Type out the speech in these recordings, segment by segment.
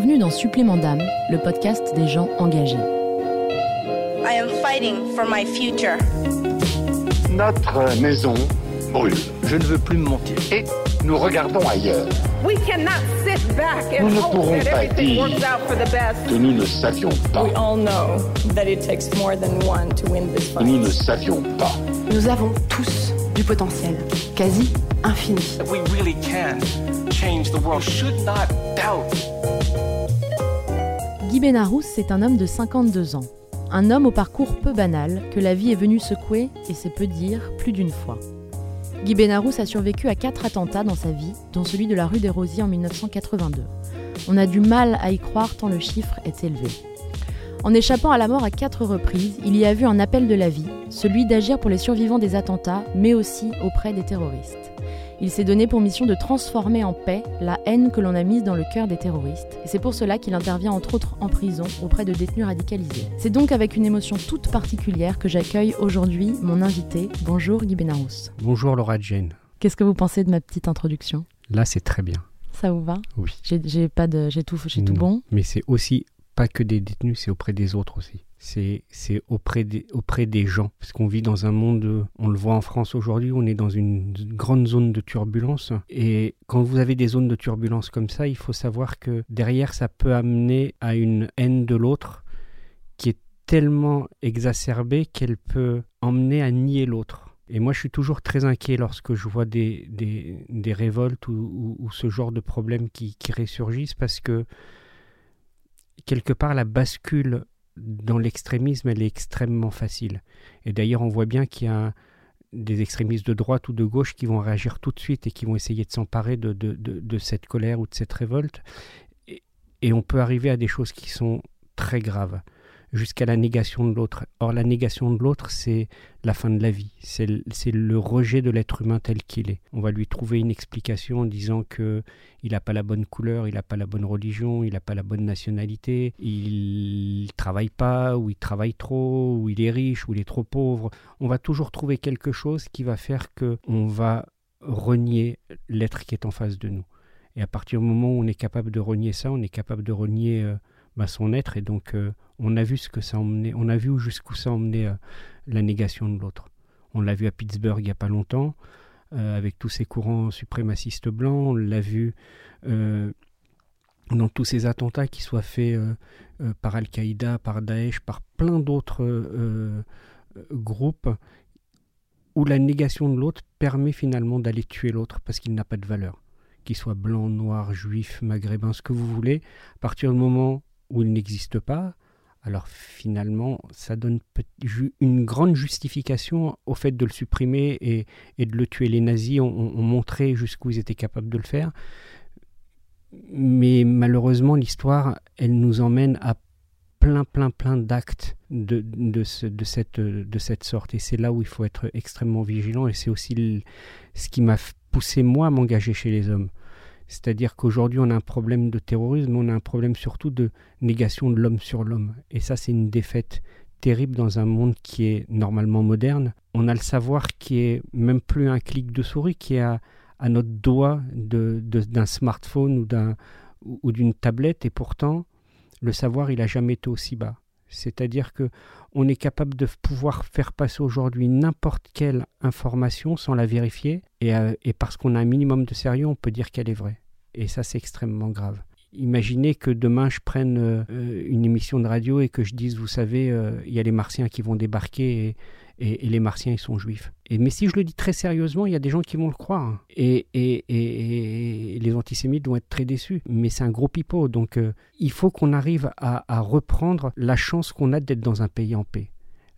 Bienvenue dans Supplément d'âme, le podcast des gens engagés. I am fighting for my future. Notre maison brûle Je ne veux plus me mentir. et nous regardons ailleurs. We cannot sit back and Nous ne hope pourrons that pas everything dire works out for the best. Que nous ne savions pas. We all know that it takes more than one to win this Que nous ne fight. savions pas. Nous avons tous du potentiel, quasi infini. We really can change the world. You should not doubt. Guy Benarous, c'est un homme de 52 ans. Un homme au parcours peu banal que la vie est venue secouer, et c'est peu dire, plus d'une fois. Guy Benarous a survécu à quatre attentats dans sa vie, dont celui de la rue des Rosiers en 1982. On a du mal à y croire tant le chiffre est élevé. En échappant à la mort à quatre reprises, il y a vu un appel de la vie, celui d'agir pour les survivants des attentats, mais aussi auprès des terroristes. Il s'est donné pour mission de transformer en paix la haine que l'on a mise dans le cœur des terroristes. Et c'est pour cela qu'il intervient entre autres en prison auprès de détenus radicalisés. C'est donc avec une émotion toute particulière que j'accueille aujourd'hui mon invité. Bonjour Guy Benarous. Bonjour Laura Jane. Qu'est-ce que vous pensez de ma petite introduction? Là, c'est très bien. Ça vous va? Oui. J'ai j'ai pas de, j'ai tout, j'ai tout Non. bon? Mais c'est aussi pas que des détenus, c'est auprès des autres aussi. C'est auprès des, auprès des gens. Parce qu'on vit dans un monde, on le voit en France aujourd'hui, on est dans une grande zone de turbulence. Et quand vous avez des zones de turbulence comme ça, il faut savoir que derrière, ça peut amener à une haine de l'autre qui est tellement exacerbée qu'elle peut emmener à nier l'autre. Et moi, je suis toujours très inquiet lorsque je vois des, des, des révoltes ou, ou- ou ce genre de problèmes qui, qui ressurgissent parce que quelque part, la bascule dans l'extrémisme, elle est extrêmement facile. Et d'ailleurs, on voit bien qu'il y a des extrémistes de droite ou de gauche qui vont réagir tout de suite et qui vont essayer de s'emparer de, cette colère ou de cette révolte. Et on peut arriver à des choses qui sont très graves, jusqu'à la négation de l'autre. Or, la négation de l'autre, c'est la fin de la vie. C'est le- rejet de l'être humain tel qu'il est. On va lui trouver une explication en disant que il n'a pas la bonne couleur, il n'a pas la bonne religion, il n'a pas la bonne nationalité, il travaille pas, ou il travaille trop, ou il est riche, ou il est trop pauvre. On va toujours trouver quelque chose qui va faire que on va renier l'être qui est en face de nous. Et à partir du moment où on est capable de renier ça, on est capable de renier euh, bah, son être. Et donc, euh, on a vu jusqu'où ça emmenait euh, la négation de l'autre. On l'a vu à Pittsburgh il n'y a pas longtemps, euh, avec tous ces courants suprémacistes blancs. On l'a vu euh, dans tous ces attentats qui soient faits par Al-Qaïda, par Daesh, par plein d'autres groupes, où la négation de l'autre permet finalement d'aller tuer l'autre parce qu'il n'a pas de valeur. Qu'il soit blanc, noir, juif, maghrébin, ce que vous voulez, à partir du moment où il n'existe pas, alors finalement, ça donne une grande justification au fait de le supprimer et, de le tuer. Les nazis ont, ont- ont montré jusqu'où ils étaient capables de le faire. Mais malheureusement, l'histoire, elle nous emmène à plein, plein, plein d'actes de, de, ce- de cette, de sorte. Et c'est là où il faut être extrêmement vigilant. Et c'est aussi ce qui m'a poussé, moi, à m'engager chez les hommes. C'est-à-dire qu'aujourd'hui, on a un problème de terrorisme, on a un problème surtout de négation de l'homme sur l'homme. Et ça, c'est une défaite terrible dans un monde qui est normalement moderne. On a le savoir qui est même plus un clic de souris, qui est à, notre doigt d'un smartphone ou d'une tablette, et pourtant, le savoir, il n'a jamais été aussi bas. C'est-à-dire que on est capable de pouvoir faire passer aujourd'hui n'importe quelle information sans la vérifier, et, euh, et parce qu'on a un minimum de sérieux, on peut dire qu'elle est vraie. Et ça, c'est extrêmement grave. Imaginez que demain je prenne euh, une émission de radio et que je dise, vous savez, euh, il y a les Martiens qui vont débarquer et- les Martiens, ils sont juifs. Et, mais si je le dis très sérieusement, il y a des gens qui vont le croire. hein. Et, et- les antisémites vont être très déçus. Mais c'est un gros pipeau. Donc euh, il faut qu'on arrive à, reprendre la chance qu'on a d'être dans un pays en paix.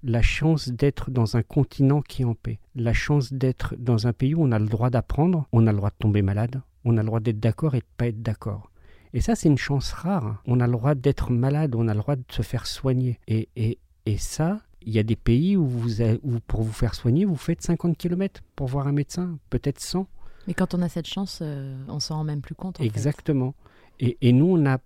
la chance d'être dans un continent qui est en paix, la chance d'être dans un pays où on a le droit d'apprendre, on a le droit de tomber malade, on a le droit d'être d'accord et de pas être d'accord. Et ça, c'est une chance rare. On a le droit d'être malade, on a le droit de se faire soigner. Et, et, et ça, il y a des pays où, vous, où pour vous faire soigner, vous faites 50 km pour voir un médecin, peut-être 100. Mais quand on a cette chance, euh, on s'en rend même plus compte. en fait. Exactement. Et, et nous, on a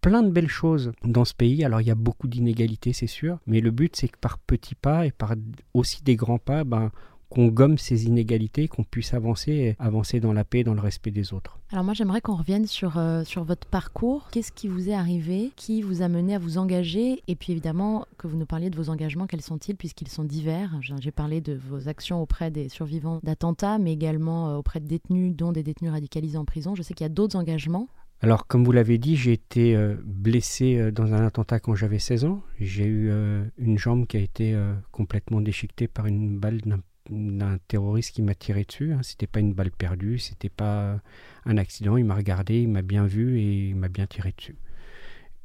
plein de belles choses dans ce pays. Alors, il y a beaucoup d'inégalités, c'est sûr. Mais le but, c'est que par petits pas et par aussi des grands pas, ben, qu'on gomme ces inégalités, qu'on puisse avancer, et avancer dans la paix, dans le respect des autres. Alors moi j'aimerais qu'on revienne sur, euh, sur votre parcours. Qu'est-ce qui vous est arrivé? Qui vous a mené à vous engager? Et puis évidemment que vous nous parliez de vos engagements, quels sont-ils puisqu'ils sont divers? J'ai parlé de vos actions auprès des survivants d'attentats, mais également euh, auprès de détenus, dont des détenus radicalisés en prison. Je sais qu'il y a d'autres engagements. Alors, comme vous l'avez dit, j'ai été euh, blessé dans un attentat quand j'avais 16 ans. J'ai eu une jambe qui a été complètement déchiquetée par une balle d'un d'un terroriste qui m'a tiré dessus. Hein. C'était pas une balle perdue, c'était pas un accident. Il m'a regardé, il m'a bien vu et il m'a bien tiré dessus.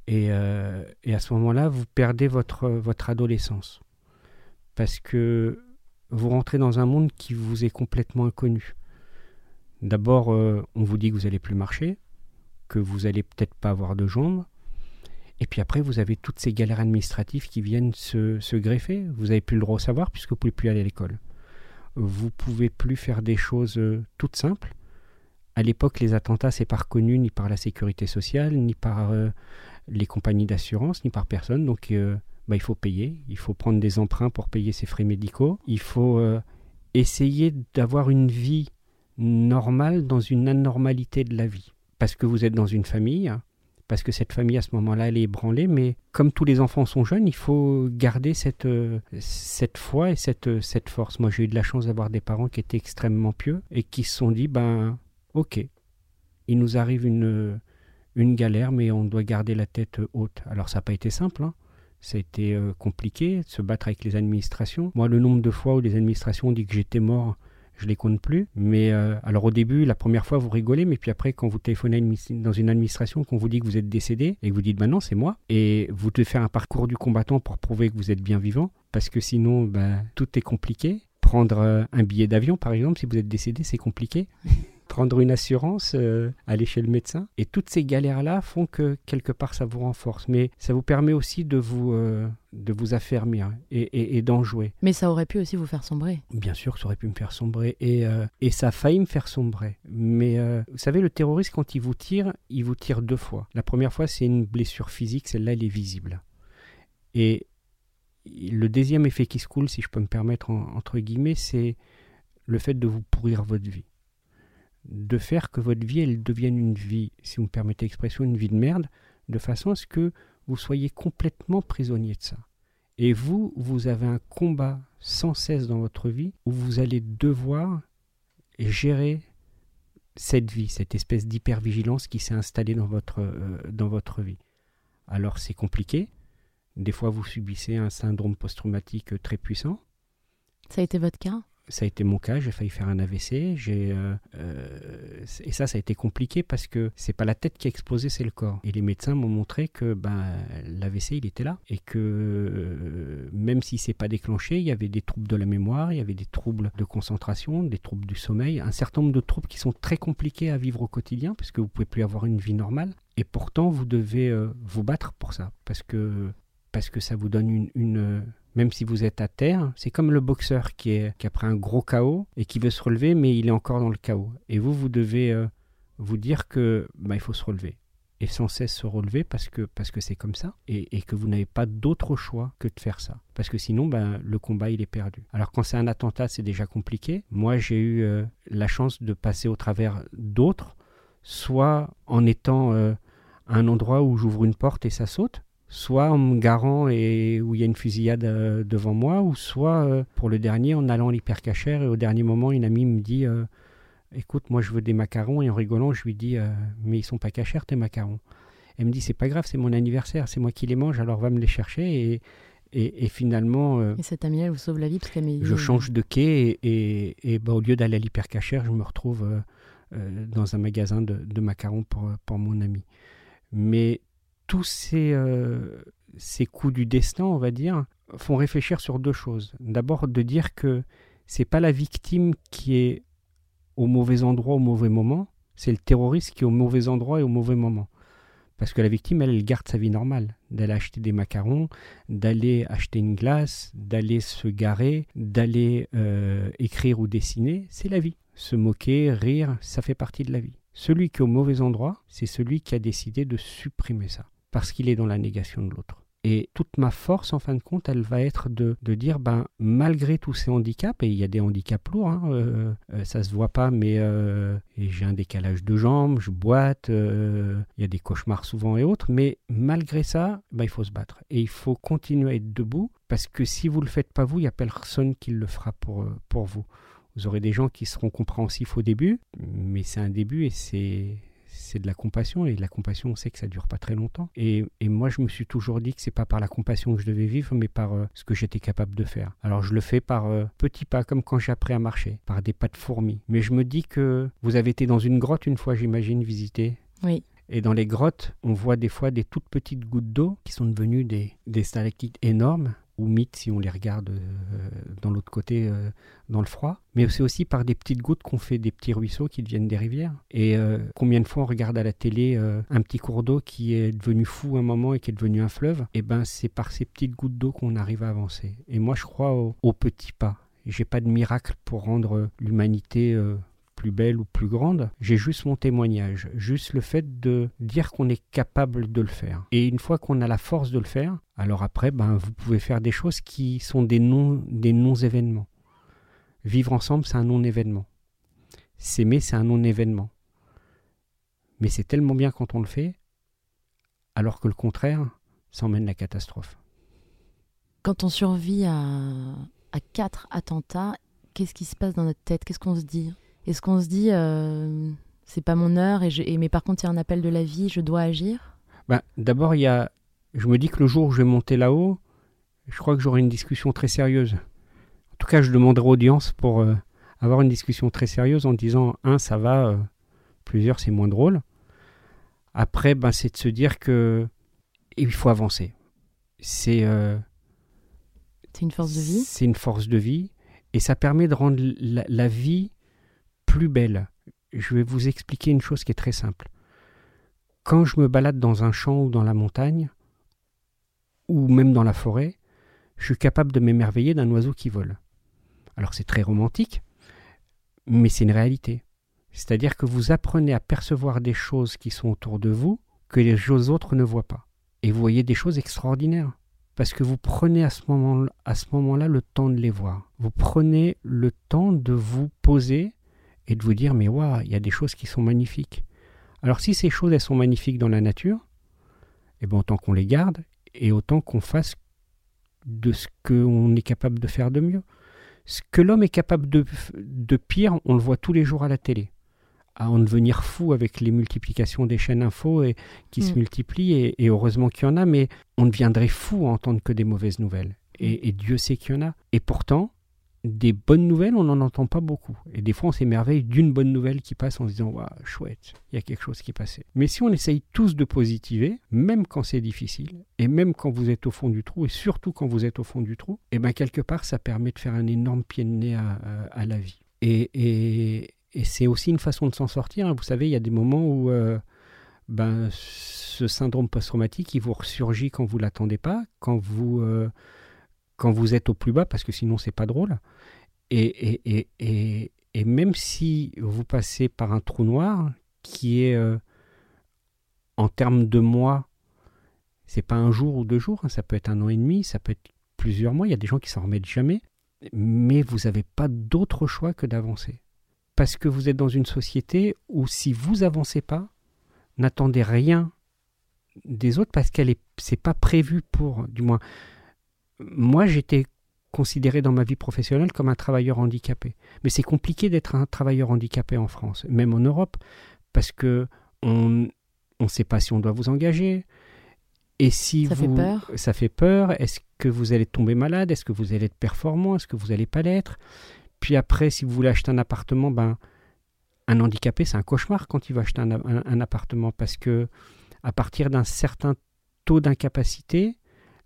Et, euh, et à ce moment-là, vous perdez votre, votre adolescence. Parce que vous rentrez dans un monde qui vous est complètement inconnu. D'abord, euh, on vous dit que vous n'allez plus marcher, que vous allez peut-être pas avoir de jambes. Et puis après, vous avez toutes ces galères administratives qui viennent se, se greffer. Vous n'avez plus le droit au savoir puisque vous ne pouvez plus aller à l'école. Vous pouvez plus faire des choses euh, toutes simples. À l'époque, les attentats, c'est pas reconnu ni par la sécurité sociale, ni par euh, les compagnies d'assurance, ni par personne. Donc, euh, bah, il faut payer. Il faut prendre des emprunts pour payer ses frais médicaux. Il faut essayer d'avoir une vie normale dans une anormalité de la vie. Parce que vous êtes dans une famille, parce que cette famille à ce moment-là elle est ébranlée, mais comme tous les enfants sont jeunes, il faut garder cette, euh, cette foi et cette, euh, cette force. Moi j'ai eu de la chance d'avoir des parents qui étaient extrêmement pieux et qui se sont dit, ben ok, il nous arrive une, une galère, mais on doit garder la tête haute. Alors ça n'a pas été simple, hein. ça a été euh, compliqué de se battre avec les administrations. Moi le nombre de fois où les administrations ont dit que j'étais mort, je les compte plus. Mais euh, alors au début, la première fois, vous rigolez, mais puis après, quand vous téléphonez dans une administration, qu'on vous dit que vous êtes décédé et que vous dites, bah non, c'est moi, et vous devez faire un parcours du combattant pour prouver que vous êtes bien vivant, parce que sinon, bah, tout est compliqué. Prendre euh, un billet d'avion, par exemple, si vous êtes décédé, c'est compliqué. Prendre une assurance, euh, aller chez le médecin. Et toutes ces galères-là font que quelque part ça vous renforce. Mais ça vous permet aussi de vous, euh, de vous affermir et, et- et d'en jouer. Mais ça aurait pu aussi vous faire sombrer. Bien sûr ça aurait pu me faire sombrer et, euh, et ça a failli me faire sombrer. Mais vous savez, le terroriste, quand il vous tire, il vous tire deux fois. La première fois, c'est une blessure physique, celle-là, elle est visible. Et le deuxième effet qui se coule, si je peux me permettre, en- entre guillemets, c'est le fait de vous pourrir votre vie. De faire que votre vie, elle devienne une vie, si vous me permettez l'expression, une vie de merde, de façon à ce que vous soyez complètement prisonnier de ça. Et vous, vous avez un combat sans cesse dans votre vie où vous allez devoir gérer cette vie, cette espèce d'hypervigilance qui s'est installée dans votre, euh, dans votre vie. Alors c'est compliqué. Des fois, vous subissez un syndrome post-traumatique euh, très puissant. Ça a été votre cas? Ça a été mon cas, j'ai failli faire un AVC. Euh, euh, et ça, ça a été compliqué parce que c'est pas la tête qui a explosé, c'est le corps. Et les médecins m'ont montré que ben, l'AVC, il était là. Et que euh, même s'il s'est pas déclenché, il y avait des troubles de la mémoire, il y avait des troubles de concentration, des troubles du sommeil, un certain nombre de troubles qui sont très compliqués à vivre au quotidien parce que vous pouvez plus avoir une vie normale. Et pourtant, vous devez euh, vous battre pour ça parce que, parce que ça vous donne une- même si vous êtes à terre, c'est comme le boxeur qui est qui a pris un gros chaos et qui veut se relever, mais il est encore dans le chaos. Et vous, vous devez euh, vous dire que bah, il faut se relever et sans cesse se relever parce que c'est comme ça et, que vous n'avez pas d'autre choix que de faire ça parce que sinon ben, le combat il est perdu. Alors quand c'est un attentat c'est déjà compliqué. Moi j'ai eu euh, la chance de passer au travers d'autres, soit en étant euh, à un endroit où j'ouvre une porte et ça saute, soit en me garant et où il y a une fusillade euh, devant moi, ou soit euh, pour le dernier en allant à l'hypercachère et au dernier moment une amie me dit euh, écoute moi je veux des macarons et en rigolant je lui dis mais ils sont pas cachers tes macarons. Elle me dit c'est pas grave c'est mon anniversaire c'est moi qui les mange alors va me les chercher et et, et finalement Et cette amie-là elle vous sauve la vie parce qu'elle m'a je change de quai et, et, bah, au lieu d'aller à l'hypercachère, je me retrouve dans un magasin de, de macarons pour, pour mon ami. Mais tous ces, euh, ces coups du destin, on va dire, font réfléchir sur deux choses. D'abord, de dire que c'est pas la victime qui est au mauvais endroit au mauvais moment, c'est le terroriste qui est au mauvais endroit et au mauvais moment. Parce que la victime, elle, elle garde sa vie normale, d'aller acheter des macarons, d'aller acheter une glace, d'aller se garer, d'aller euh, écrire ou dessiner, c'est la vie. Se moquer, rire, ça fait partie de la vie. Celui qui est au mauvais endroit, c'est celui qui a décidé de supprimer ça, parce qu'il est dans la négation de l'autre. Et toute ma force, en fin de compte, elle va être de, de dire, ben, malgré tous ces handicaps, et il y a des handicaps lourds, hein, euh, euh, ça se voit pas, mais euh, j'ai un décalage de jambes, je boite, euh, il y a des cauchemars souvent et autres, mais malgré ça, ben, il faut se battre. Et il faut continuer à être debout, parce que si vous le faites pas vous, il n'y a personne qui le fera pour, pour vous. Vous aurez des gens qui seront compréhensifs au début, mais c'est un début et c'est c'est de la compassion et la compassion on sait que ça dure pas très longtemps. Et, et moi je me suis toujours dit que c'est pas par la compassion que je devais vivre mais par euh, ce que j'étais capable de faire. Alors je le fais par euh, petits pas comme quand j'ai appris à marcher par des pas de fourmi mais je me dis que vous avez été dans une grotte une fois j'imagine visiter. Oui. et dans les grottes, on voit des fois des toutes petites gouttes d'eau qui sont devenues des, des stalactites énormes, ou mythes si on les regarde euh, dans l'autre côté, euh, dans le froid. Mais c'est aussi par des petites gouttes qu'on fait des petits ruisseaux qui deviennent des rivières. Et euh, combien de fois on regarde à la télé un petit cours d'eau qui est devenu fou un moment et qui est devenu un fleuve Et ben c'est par ces petites gouttes d'eau qu'on arrive à avancer. Et moi je crois aux, aux petits pas. J'ai pas de miracle pour rendre l'humanité plus belle ou plus grande. J'ai juste mon témoignage, juste le fait de dire qu'on est capable de le faire. Et une fois qu'on a la force de le faire, alors après, ben, vous pouvez faire des choses qui sont des non, des non-événements. Vivre ensemble, c'est un non-événement. S'aimer, c'est un non-événement. Mais c'est tellement bien quand on le fait, alors que le contraire, ça emmène la catastrophe. Quand on survit à, à quatre attentats, qu'est-ce qui se passe dans notre tête? Qu'est-ce qu'on se dit? Est-ce qu'on se dit, euh, c'est pas mon heure, et, je- et- mais par contre, il y a un appel de la vie, je dois agir? Ben, D'abord, il y a, je me dis que le jour où je vais monter là-haut, je crois que j'aurai une discussion très sérieuse. En tout cas, je demanderai audience pour euh, avoir une discussion très sérieuse en disant un, ça va, euh, plusieurs, c'est moins drôle. Après, ben, c'est de se dire que il faut avancer. C'est euh, une force de vie c'est une force de vie et ça permet de rendre la, la vie plus belle. Je vais vous expliquer une chose qui est très simple. Quand je me balade dans un champ ou dans la montagne, ou même dans la forêt, je suis capable de m'émerveiller d'un oiseau qui vole. Alors c'est très romantique, mais c'est une réalité. C'est-à-dire que vous apprenez à percevoir des choses qui sont autour de vous que les autres ne voient pas. Et vous voyez des choses extraordinaires parce que vous prenez à ce moment-là le temps de les voir. Vous prenez le temps de vous poser et de vous dire mais waouh, il y a des choses qui sont magnifiques. Alors si ces choses elles sont magnifiques dans la nature, eh ben autant qu'on les garde et autant qu'on fasse de ce qu'on est capable de faire de mieux. Ce que l'homme est capable de, de pire, on le voit tous les jours à la télé. À en devenir fou avec les multiplications des chaînes info et qui Mm. se multiplient, et, et heureusement qu'il y en a, mais on deviendrait fou à entendre que des mauvaises nouvelles. Et, et Dieu sait qu'il y en a. Et pourtant, des bonnes nouvelles, on n'en entend pas beaucoup. Et des fois, on s'émerveille d'une bonne nouvelle qui passe en se disant Waouh, chouette, il y a quelque chose qui est passé. Mais si on essaye tous de positiver, même quand c'est difficile, et même quand vous êtes au fond du trou, et surtout quand vous êtes au fond du trou, et bien quelque part, ça permet de faire un énorme pied de nez à, la vie. Et c'est aussi une façon de s'en sortir. hein. Vous savez, il y a des moments où euh, ben, ce syndrome post-traumatique, il vous ressurgit quand vous l'attendez pas, quand vous, euh, quand vous êtes au plus bas, parce que sinon, c'est pas drôle. Et, et, et, même si vous passez par un trou noir qui est euh, en termes de mois, c'est pas un jour ou deux jours, hein, ça peut être un an et demi, ça peut être plusieurs mois. Il y a des gens qui s'en remettent jamais, mais vous n'avez pas d'autre choix que d'avancer. Parce que vous êtes dans une société où si vous avancez pas, n'attendez rien des autres parce qu'elle est c'est pas prévu pour du moins moi j'étais considéré dans ma vie professionnelle comme un travailleur handicapé. Mais c'est compliqué d'être un travailleur handicapé en France même en Europe parce que on on sait pas si on doit vous engager. Et si Ça fait vous peur. ça fait peur. Est-ce que vous allez tomber malade? Est-ce que vous allez être performant? Est-ce que vous allez pas l'être? Puis après si vous voulez acheter un appartement ben un handicapé, c'est un cauchemar quand il va acheter un, un- un appartement parce que à partir d'un certain taux d'incapacité,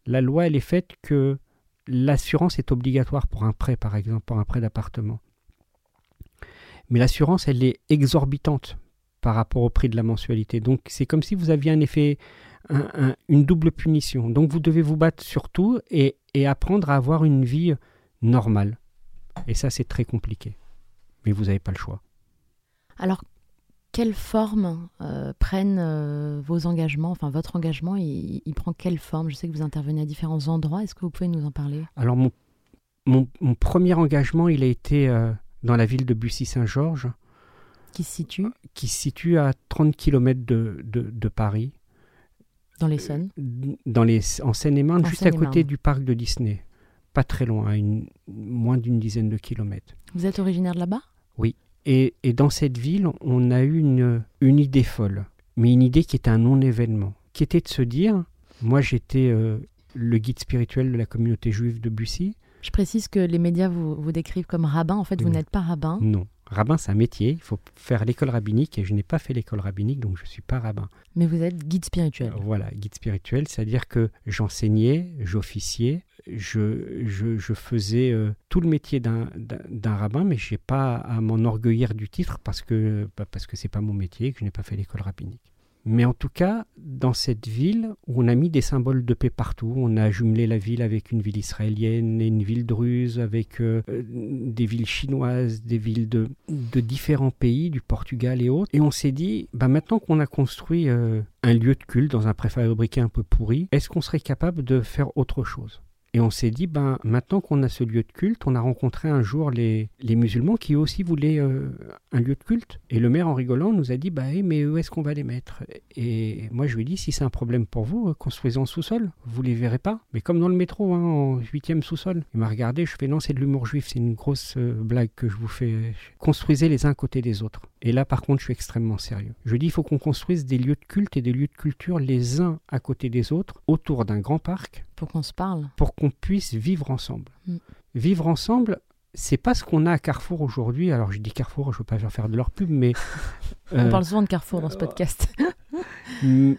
la loi elle est faite que l'assurance est obligatoire pour un prêt, par exemple, pour un prêt d'appartement. Mais l'assurance, elle est exorbitante par rapport au prix de la mensualité. Donc c'est comme si vous aviez un effet, un- un- une double punition. Donc vous devez vous battre sur tout et, et apprendre à avoir une vie normale. Et ça, c'est très compliqué. Mais vous n'avez pas le choix. Alors, quelle forme euh, prennent euh, vos engagements Enfin, votre engagement, il, il prend quelle forme? Je sais que vous intervenez à différents endroits. Est-ce que vous pouvez nous en parler? Alors mon, mon, mon premier engagement, il a été euh, dans la ville de Bussy-Saint-Georges, Qui se situe? Qui se situe à 30 km de, de, de Paris, dans l'Essonne. Dans les, en Seine-et-Marne, juste à côté du parc de Disney. Pas très loin, à une, moins d'une dizaine de kilomètres. Vous êtes originaire de là-bas? Et, et dans cette ville, on a eu une, une idée folle, mais une idée qui était un non-événement, qui était de se dire, moi j'étais euh, le guide spirituel de la communauté juive de Bussy. Je précise que les médias vous, vous décrivent comme rabbin. En fait, vous Oui. n'êtes pas rabbin. Non, rabbin c'est un métier, il faut faire l'école rabbinique et je n'ai pas fait l'école rabbinique, donc je ne suis pas rabbin. Mais vous êtes guide spirituel. Voilà, guide spirituel, c'est-à-dire que j'enseignais, j'officiais, je, je, je faisais euh, tout le métier d'un- rabbin, mais je n'ai pas à m'enorgueillir du titre parce que bah, parce que c'est pas mon métier, et que je n'ai pas fait l'école rabbinique. Mais en tout cas, dans cette ville on a mis des symboles de paix partout, on a jumelé la ville avec une ville israélienne et une ville druze, avec euh, des villes chinoises, des villes de, de différents pays, du Portugal et autres. Et on s'est dit, bah maintenant qu'on a construit euh, un lieu de culte dans un préfabriqué un peu pourri, est-ce qu'on serait capable de faire autre chose? Et on s'est dit, ben, maintenant qu'on a ce lieu de culte, on a rencontré un jour les, musulmans qui aussi voulaient euh, un lieu de culte. Et le maire, en rigolant, nous a dit, bah, eh, mais où est-ce qu'on va les mettre? Et moi, je lui ai dit, si c'est un problème pour vous, euh, construisez en sous-sol. Vous les verrez pas. Mais comme dans le métro, hein, en huitième sous-sol. Il m'a regardé, je fais, non, c'est de l'humour juif, c'est une grosse euh, blague que je vous fais. Construisez les uns à côté des autres. Et là, par contre, je suis extrêmement sérieux. Je dis, il faut qu'on construise des lieux de culte et des lieux de culture les uns à côté des autres, autour d'un grand parc, Pour qu'on se parle. pour qu'on puisse vivre ensemble. Mm. Vivre ensemble, c'est pas ce qu'on a à Carrefour aujourd'hui. Alors je dis Carrefour, je veux pas leur faire de leur pub, mais On euh, parle souvent de Carrefour dans ce podcast. mm,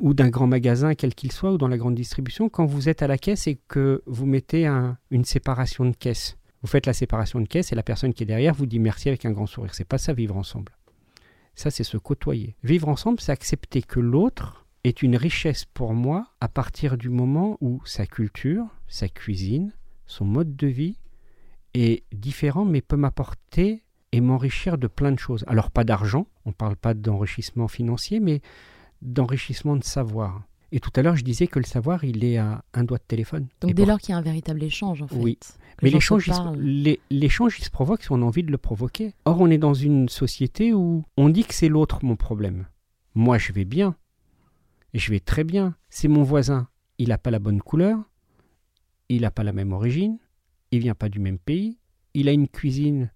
ou d'un grand magasin, quel qu'il soit, ou dans la grande distribution, quand vous êtes à la caisse et que vous mettez un- une séparation de caisse. Vous faites la séparation de caisse et la personne qui est derrière vous dit merci avec un grand sourire. C'est pas ça vivre ensemble. Ça, c'est se côtoyer. Vivre ensemble, c'est accepter que l'autre est une richesse pour moi à partir du moment où sa culture, sa cuisine, son mode de vie est différent mais peut m'apporter et m'enrichir de plein de choses. Alors pas d'argent, on ne parle pas d'enrichissement financier, mais d'enrichissement de savoir. Et tout à l'heure, je disais que le savoir, il est à un doigt de téléphone. Donc Et dès pour- lors qu'il y a un véritable échange, en fait. Oui. Mais l'échange, il l'échange, il se provoque si on a envie de le provoquer. Or, on est dans une société où on dit que c'est l'autre mon problème. Moi, je vais bien. Je vais très bien. C'est mon voisin. Il n'a pas la bonne couleur. Il n'a pas la même origine. Il vient pas du même pays. Il a une cuisine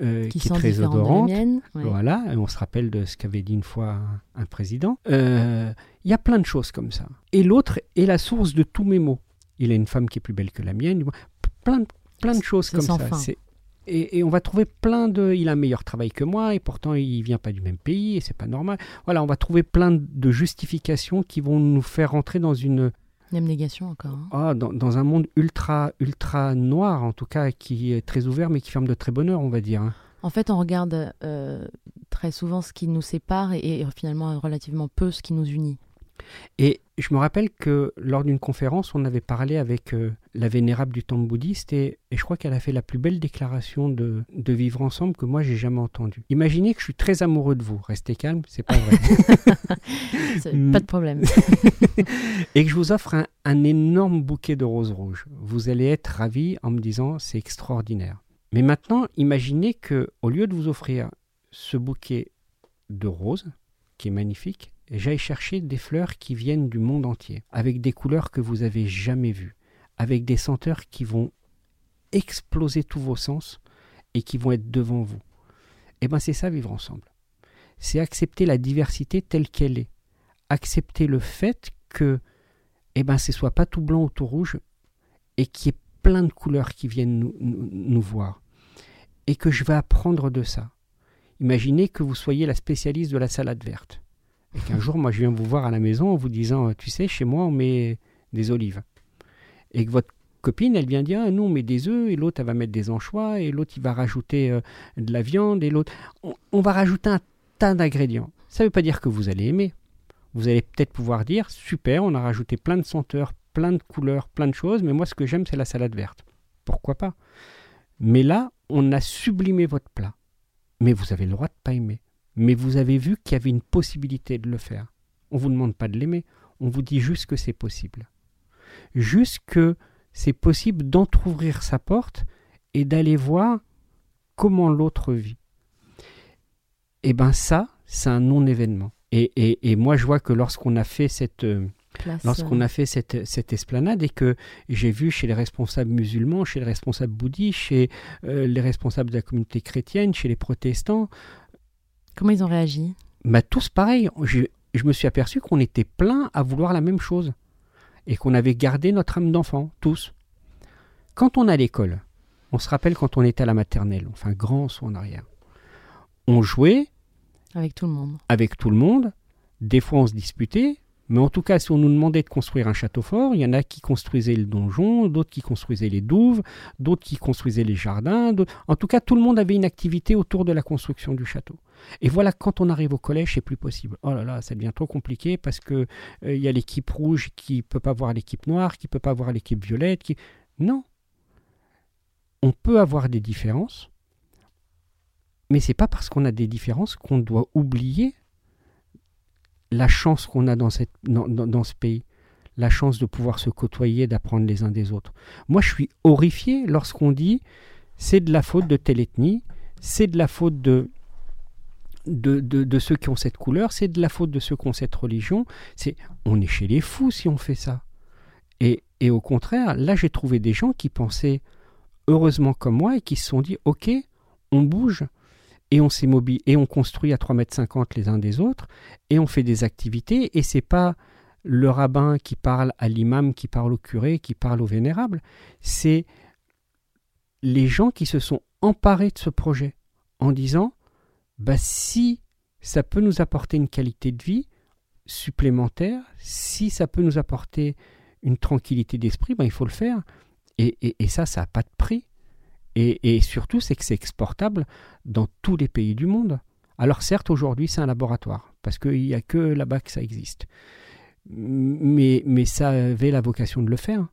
euh, qui qui est très différents de la odorante. mienne. Ouais. Voilà, on se rappelle de ce qu'avait dit une fois un, président. Euh, Il y a plein de choses comme ça. Et l'autre est la source de tous mes maux. Il a une femme qui est plus belle que la mienne. Plein, de- plein de choses comme ça. C'est- Et, et on va trouver plein de. Il a un meilleur travail que moi et pourtant il vient pas du même pays et c'est pas normal. Voilà, on va trouver plein de justifications qui vont nous faire rentrer dans une L'abnégation encore. hein. ah, dans, dans un monde ultra ultra noir en tout cas qui est très ouvert mais qui ferme de très bonne heure on va dire. hein. En fait, on regarde euh, très souvent ce qui nous sépare et, et finalement relativement peu ce qui nous unit. Et je me rappelle que lors d'une conférence, on avait parlé avec euh, la vénérable du temple bouddhiste et, et je crois qu'elle a fait la plus belle déclaration de, de vivre ensemble que moi j'ai jamais entendue. Imaginez que je suis très amoureux de vous, restez calme, c'est pas vrai. Pas de problème. et que je vous offre un, un énorme bouquet de roses rouges. Vous allez être ravis en me disant c'est extraordinaire. Mais maintenant, imaginez que au lieu de vous offrir ce bouquet de roses, qui est magnifique, j'aille chercher des fleurs qui viennent du monde entier, avec des couleurs que vous avez jamais vues, avec des senteurs qui vont exploser tous vos sens et qui vont être devant vous. Eh bien, c'est ça vivre ensemble. C'est accepter la diversité telle qu'elle est. Accepter le fait que, eh ben, ce soit pas tout blanc ou tout rouge et qu'il y ait plein de couleurs qui viennent nous, voir. Et que je vais apprendre de ça. Imaginez que vous soyez la spécialiste de la salade verte. Et qu'un jour, moi, je viens vous voir à la maison en vous disant, euh, tu sais, chez moi, on met des olives. Et que votre copine, elle vient dire ah, nous on met des œufs et l'autre elle va mettre des anchois et l'autre il va rajouter euh, de la viande et l'autre on, on va rajouter un tas d'ingrédients. Ça ne veut pas dire que vous allez aimer. Vous allez peut-être pouvoir dire super, on a rajouté plein de senteurs, plein de couleurs, plein de choses, mais moi ce que j'aime c'est la salade verte. Pourquoi pas? Mais là, on a sublimé votre plat. Mais vous avez le droit de pas aimer. Mais vous avez vu qu'il y avait une possibilité de le faire. On ne vous demande pas de l'aimer, on vous dit juste que c'est possible. Juste que c'est possible d'entr'ouvrir sa porte et d'aller voir comment l'autre vit. Et bien ça, c'est un non-événement. Et, et, et, moi, je vois que lorsqu'on a fait cette, euh, lorsqu'on a fait cette, cette, esplanade et que j'ai vu chez les responsables musulmans, chez les responsables bouddhistes, chez euh, les responsables de la communauté chrétienne, chez les protestants. Comment ils ont réagi? Bah, Tous pareil. Je, je me suis aperçu qu'on était plein à vouloir la même chose et qu'on avait gardé notre âme d'enfant, tous. Quand on est à l'école, on se rappelle quand on était à la maternelle, enfin grand saut en arrière, on jouait avec tout le monde. Avec tout le monde. Des fois, on se disputait. Mais en tout cas, si on nous demandait de construire un château fort, il y en a qui construisaient le donjon, d'autres qui construisaient les douves, d'autres qui construisaient les jardins. En tout cas, tout le monde avait une activité autour de la construction du château. Et voilà, quand on arrive au collège, c'est plus possible. Oh là là, ça devient trop compliqué parce que euh, il y a l'équipe rouge qui peut pas voir l'équipe noire, qui peut pas voir l'équipe violette. Qui... Non. On peut avoir des différences, mais c'est pas parce qu'on a des différences qu'on doit oublier la chance qu'on a dans, ce pays, la chance de pouvoir se côtoyer, d'apprendre les uns des autres. Moi, je suis horrifié lorsqu'on dit c'est de la faute de telle ethnie, c'est de la faute de, de, de, de, ceux qui ont cette couleur, c'est de la faute de ceux qui ont cette religion. C'est, on est chez les fous si on fait ça. Et, et au contraire, là, j'ai trouvé des gens qui pensaient heureusement comme moi et qui se sont dit ok, on bouge et on et on construit à 3,50 mètres les uns des autres, et on fait des activités, et c'est pas le rabbin qui parle à l'imam, qui parle au curé, qui parle au vénérable, c'est les gens qui se sont emparés de ce projet en disant bah si ça peut nous apporter une qualité de vie supplémentaire, si ça peut nous apporter une tranquillité d'esprit, bah, il faut le faire. Et, et, et ça, ça n'a pas de prix. Et, et surtout, c'est que c'est exportable dans tous les pays du monde. Alors certes, aujourd'hui, c'est un laboratoire, parce qu'il n'y a que là-bas que ça existe. Mais, mais ça avait la vocation de le faire.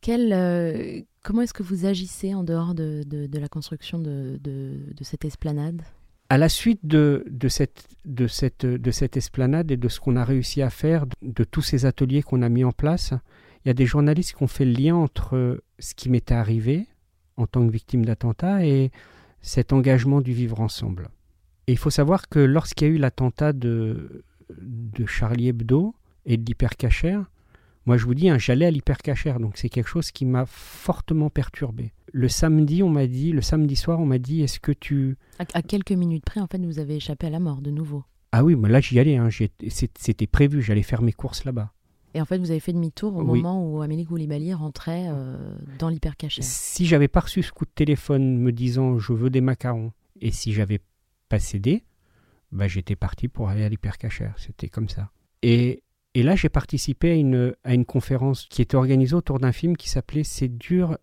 Quel, euh, comment est-ce que vous agissez en dehors de, de, de la construction de, de, cette esplanade? À la suite de, de, cette, de, cette, de cette esplanade et de ce qu'on a réussi à faire, de tous ces ateliers qu'on a mis en place, il y a des journalistes qui ont fait le lien entre ce qui m'était arrivé, en tant que victime d'attentat et cet engagement du vivre ensemble. Et il faut savoir que lorsqu'il y a eu l'attentat de, de Charlie Hebdo et de l'hypercachère, moi je vous dis, hein, j'allais à l'hypercachère, donc c'est quelque chose qui m'a fortement perturbé. Le samedi, on m'a dit, le samedi soir, on m'a dit, est-ce que tu... À, quelques minutes près, en fait, vous avez échappé à la mort de nouveau. Ah oui, mais là j'y allais, hein, c'était prévu, j'allais faire mes courses là-bas. Et en fait, vous avez fait demi-tour au moment où Amélie Goulibaly rentrait euh, dans l'hypercachère. Si j'avais pas reçu ce coup de téléphone me disant je veux des macarons, et si j'avais pas cédé, bah, j'étais parti pour aller à l'hypercachère. C'était comme ça. Et, et là, j'ai participé à une, à une conférence qui était organisée autour d'un film qui s'appelait C'est dur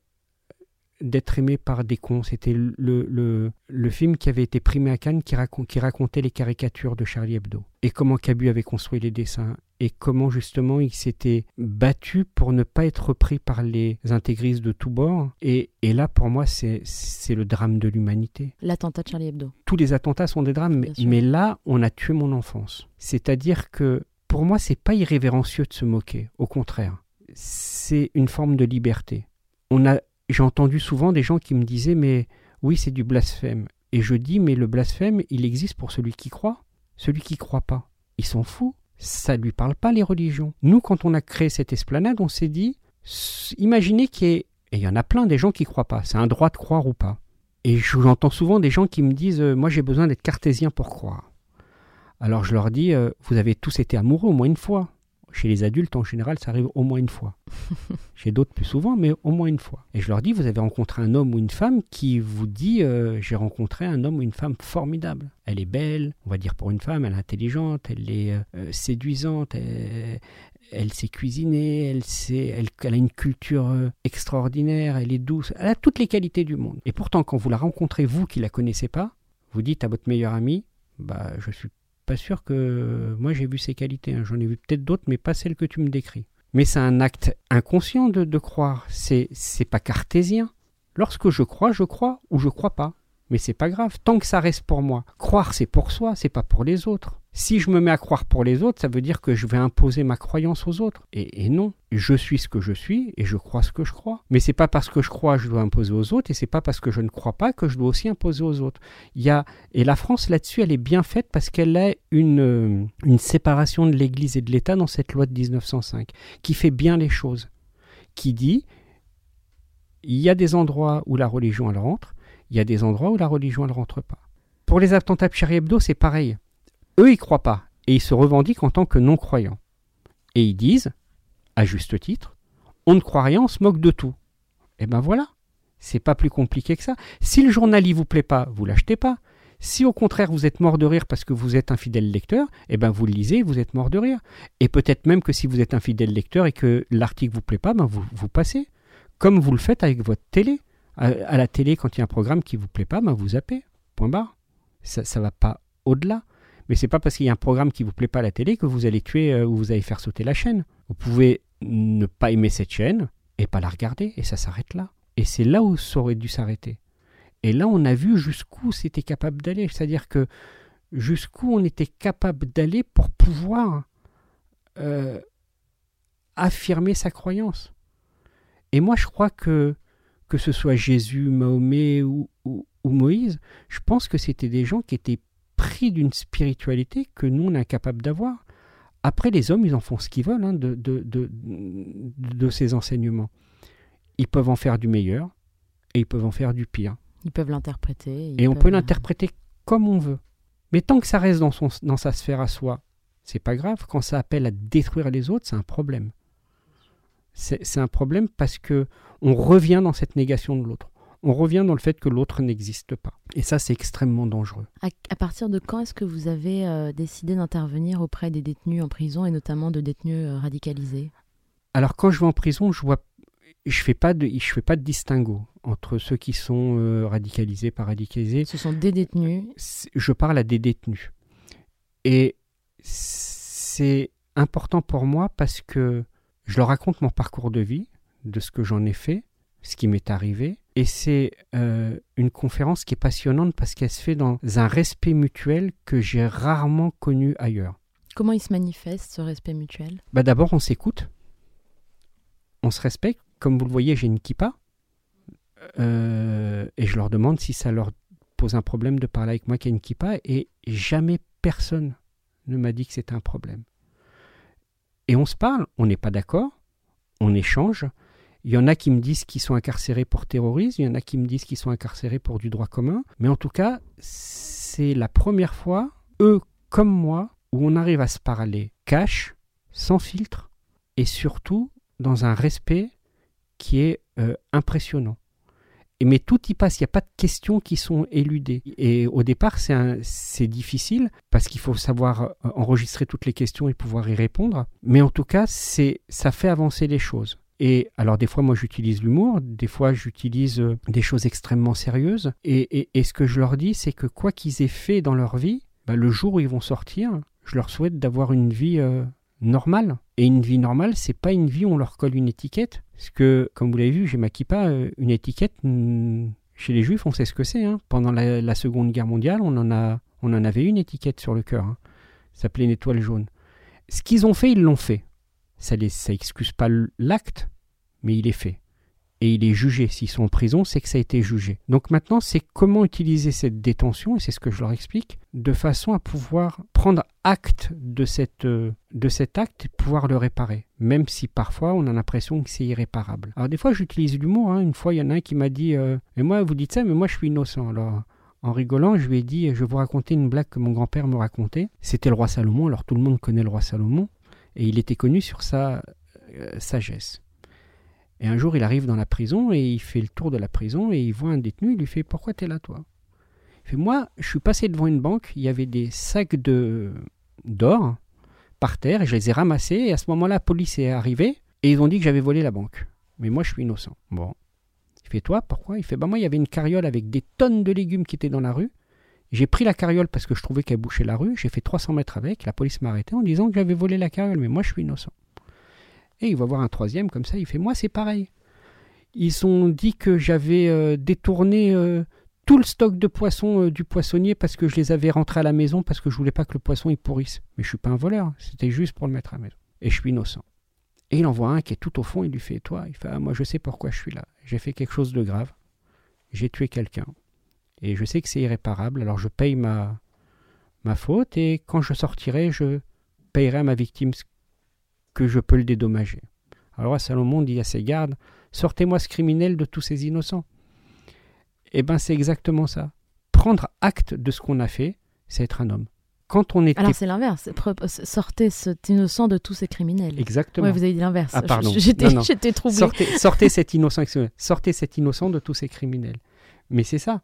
d'être aimé par des cons. C'était le, le, le, film qui avait été primé à Cannes qui, qui, racontait les caricatures de Charlie Hebdo. Et comment Cabu avait construit les dessins. Et comment justement il s'était battu pour ne pas être pris par les intégristes de tous bords. Et, et là, pour moi, c'est le drame de l'humanité. L'attentat de Charlie Hebdo. Tous les attentats sont des drames, mais, mais là, on a tué mon enfance. C'est-à-dire que pour moi, c'est pas irrévérencieux de se moquer. Au contraire, c'est une forme de liberté. On a j'ai entendu souvent des gens qui me disaient mais oui c'est du blasphème. Et je dis mais le blasphème il existe pour celui qui croit. Celui qui croit pas, il s'en fout. Ça lui parle pas les religions. Nous quand on a créé cette esplanade on s'est dit imaginez qu'il y ait et il y en a plein des gens qui croient pas. C'est un droit de croire ou pas. Et j'entends souvent des gens qui me disent euh, moi j'ai besoin d'être cartésien pour croire. Alors je leur dis euh, vous avez tous été amoureux au moins une fois. Chez les adultes, en général, ça arrive au moins une fois. Chez d'autres, plus souvent, mais au moins une fois. Et je leur dis, vous avez rencontré un homme ou une femme qui vous dit, euh, j'ai rencontré un homme ou une femme formidable. Elle est belle, on va dire pour une femme, elle est intelligente, elle est euh, séduisante, elle sait cuisiner, elle, sait, elle, elle a une culture euh, extraordinaire, elle est douce, elle a toutes les qualités du monde. Et pourtant, quand vous la rencontrez, vous qui la connaissez pas, vous dites à votre meilleur ami, bah, je suis pas sûr que moi j'ai vu ces qualités. hein. J'en ai vu peut-être d'autres, mais pas celles que tu me décris. Mais c'est un acte inconscient de, de croire. C'est c'est pas cartésien. Lorsque je crois, je crois ou je crois pas. Mais c'est pas grave, tant que ça reste pour moi. Croire, c'est pour soi, c'est pas pour les autres. Si je me mets à croire pour les autres, ça veut dire que je vais imposer ma croyance aux autres. Et, non, je suis ce que je suis et je crois ce que je crois. Mais c'est pas parce que je crois que je dois imposer aux autres et c'est pas parce que je ne crois pas que je dois aussi imposer aux autres. Il y a et la France là-dessus, elle est bien faite parce qu'elle a une euh, une séparation de l'Église et de l'État dans cette loi de 1905 qui fait bien les choses, qui dit il y a des endroits où la religion elle rentre, il y a des endroits où la religion elle rentre pas. Pour les attentats de Charlie Hebdo, c'est pareil. Eux, ils croient pas et ils se revendiquent en tant que non-croyants. Et ils disent, à juste titre, on ne croit rien, on se moque de tout. Et ben voilà, c'est pas plus compliqué que ça. Si le journal il vous plaît pas, vous l'achetez pas. Si au contraire vous êtes mort de rire parce que vous êtes un fidèle lecteur, eh ben vous le lisez, vous êtes mort de rire. Et peut-être même que si vous êtes un fidèle lecteur et que l'article vous plaît pas, ben vous, passez. Comme vous le faites avec votre télé. À, la télé, quand il y a un programme qui vous plaît pas, ben vous zappez. Point barre. Ça, ça va pas au-delà. Mais c'est pas parce qu'il y a un programme qui vous plaît pas à la télé que vous allez tuer euh, ou vous allez faire sauter la chaîne. Vous pouvez ne pas aimer cette chaîne et pas la regarder et ça s'arrête là. Et c'est là où ça aurait dû s'arrêter. Et là, on a vu jusqu'où c'était capable d'aller. C'est-à-dire que jusqu'où on était capable d'aller pour pouvoir euh, affirmer sa croyance. Et moi, je crois que que ce soit Jésus, Mahomet ou, ou, ou Moïse, je pense que c'était des gens qui étaient pris d'une spiritualité que nous, on est incapable d'avoir. Après, les hommes, ils en font ce qu'ils veulent hein, de, de, de, de ces enseignements. Ils peuvent en faire du meilleur et ils peuvent en faire du pire. Ils peuvent l'interpréter. Et on peuvent- peut l'interpréter comme on veut. Mais tant que ça reste dans, son, dans sa sphère à soi, c'est pas grave. Quand ça appelle à détruire les autres, c'est un problème. C'est c'est un problème parce que on revient dans cette négation de l'autre. On revient dans le fait que l'autre n'existe pas. Et ça, c'est extrêmement dangereux. À, à partir de quand est-ce que vous avez euh, décidé d'intervenir auprès des détenus en prison et notamment de détenus euh, radicalisés? Alors quand je vais en prison, je vois, je fais pas de, je fais pas de distinguo entre ceux qui sont euh, radicalisés, pas radicalisés. Ce sont des détenus? Je parle à des détenus. Et c'est important pour moi parce que je leur raconte mon parcours de vie, de ce que j'en ai fait, ce qui m'est arrivé. Et c'est euh, une conférence qui est passionnante parce qu'elle se fait dans un respect mutuel que j'ai rarement connu ailleurs. Comment il se manifeste ce respect mutuel? Bah D'abord, on s'écoute, on se respecte. Comme vous le voyez, j'ai une kippa. Euh, et je leur demande si ça leur pose un problème de parler avec moi qui a une kippa. Et jamais personne ne m'a dit que c'était un problème. Et on se parle, on n'est pas d'accord, on échange. Il y en a qui me disent qu'ils sont incarcérés pour terrorisme, il y en a qui me disent qu'ils sont incarcérés pour du droit commun. Mais en tout cas, c'est la première fois, eux comme moi, où on arrive à se parler cash, sans filtre, et surtout dans un respect qui est euh, impressionnant. Et mais tout y passe, il n'y a pas de questions qui sont éludées. Et au départ, c'est difficile parce qu'il faut savoir euh, enregistrer toutes les questions et pouvoir y répondre. Mais en tout cas, ça fait avancer les choses. Et alors des fois, moi, j'utilise l'humour, des fois, j'utilise euh, des choses extrêmement sérieuses. Et, ce que je leur dis, c'est que quoi qu'ils aient fait dans leur vie, bah, le jour où ils vont sortir, je leur souhaite d'avoir une vie euh, normale. Et une vie normale, c'est pas une vie où on leur colle une étiquette. Parce que, comme vous l'avez vu, j'ai ma kippa, euh, une étiquette, chez les juifs, on sait ce que c'est. hein. Pendant la, la Seconde Guerre mondiale, on en, a, on en avait une étiquette sur le cœur. hein. Ça s'appelait une étoile jaune. Ce qu'ils ont fait, ils l'ont fait. Ça ne ça excuse pas l'acte, mais il est fait. Et il est jugé. S'ils sont en prison, c'est que ça a été jugé. Donc maintenant, c'est comment utiliser cette détention, et c'est ce que je leur explique, de façon à pouvoir prendre acte de, cette, euh, de cet acte et pouvoir le réparer. Même si parfois on a l'impression que c'est irréparable. Alors des fois, j'utilise l'humour. hein. Une fois, il y en a un qui m'a dit euh, Mais moi, vous dites ça, mais moi, je suis innocent. Alors. En rigolant, je lui ai dit, je vais vous raconter une blague que mon grand-père me racontait. C'était le roi Salomon, alors tout le monde connaît le roi Salomon, et il était connu sur sa euh, sagesse. Et un jour, il arrive dans la prison et il fait le tour de la prison et il voit un détenu. Il lui fait Pourquoi t'es là, toi? Il fait Moi, je suis passé devant une banque. Il y avait des sacs de d'or par terre et je les ai ramassés. Et à ce moment-là, la police est arrivée et ils ont dit que j'avais volé la banque. Mais moi, je suis innocent. Bon. Il fait Toi, pourquoi? Il fait Bah, moi, il y avait une carriole avec des tonnes de légumes qui étaient dans la rue. J'ai pris la carriole parce que je trouvais qu'elle bouchait la rue. J'ai fait 300 mètres avec. La police m'a arrêté en disant que j'avais volé la carriole. Mais moi, je suis innocent. Et il va voir un troisième comme ça. Il fait Moi, c'est pareil. Ils ont dit que j'avais euh, détourné euh, tout le stock de poissons euh, du poissonnier parce que je les avais rentrés à la maison parce que je voulais pas que le poisson il pourrisse. Mais je suis pas un voleur. C'était juste pour le mettre à la maison. Et je suis innocent. Et il envoie un qui est tout au fond. Il lui fait Toi? Il fait ah, Moi, je sais pourquoi je suis là. J'ai fait quelque chose de grave. J'ai tué quelqu'un. Et je sais que c'est irréparable. Alors je paye ma, ma faute. Et quand je sortirai, je payerai à ma victime ce que je peux le dédommager. Alors Salomon dit à ses gardes Sortez-moi ce criminel de tous ces innocents. Eh bien, c'est exactement ça. Prendre acte de ce qu'on a fait, c'est être un homme. Quand on était. Alors c'est l'inverse. Sortez cet innocent de tous ces criminels. Exactement. Ouais, vous avez dit l'inverse. Ah, pardon. J'étais troublée. Sortez, sortez cet innocent, sortez cet innocent de tous ces criminels. Mais c'est ça.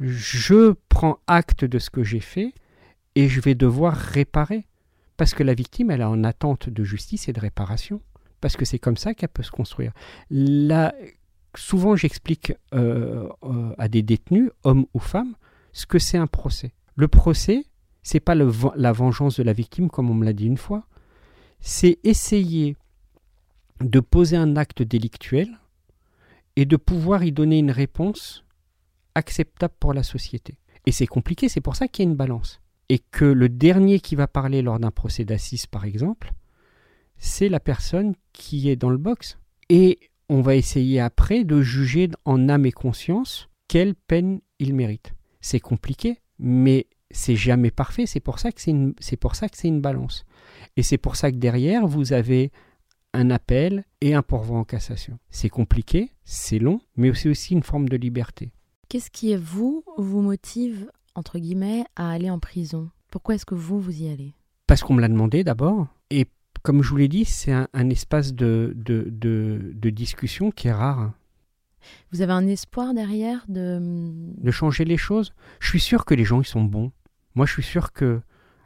Je prends acte de ce que j'ai fait et je vais devoir réparer. Parce que la victime, elle est en attente de justice et de réparation. Parce que c'est comme ça qu'elle peut se construire. Là, souvent, j'explique euh, euh, à des détenus, hommes ou femmes, ce que c'est un procès. Le procès, c'est pas la vengeance de la victime, comme on me l'a dit une fois. C'est essayer de poser un acte délictuel et de pouvoir y donner une réponse acceptable pour la société. Et c'est compliqué, c'est pour ça qu'il y a une balance. Et que le dernier qui va parler lors d'un procès d'assises, par exemple, c'est la personne qui est dans le box. Et on va essayer après de juger en âme et conscience quelle peine il mérite. C'est compliqué, mais c'est jamais parfait. C'est pour ça que c'est une, une balance. Et c'est pour ça que derrière, vous avez un appel et un pourvoi en cassation. C'est compliqué, c'est long, mais c'est aussi une forme de liberté. Qu'est-ce qui, vous, vous motive, entre guillemets, à aller en prison? Pourquoi est-ce que vous, vous y allez? Parce qu'on me l'a demandé d'abord, et comme je vous l'ai dit, c'est un, un espace de, de, de, de discussion qui est rare. Vous avez un espoir derrière de... de changer les choses? Je suis sûr que les gens ils sont bons. Moi, je suis sûr que.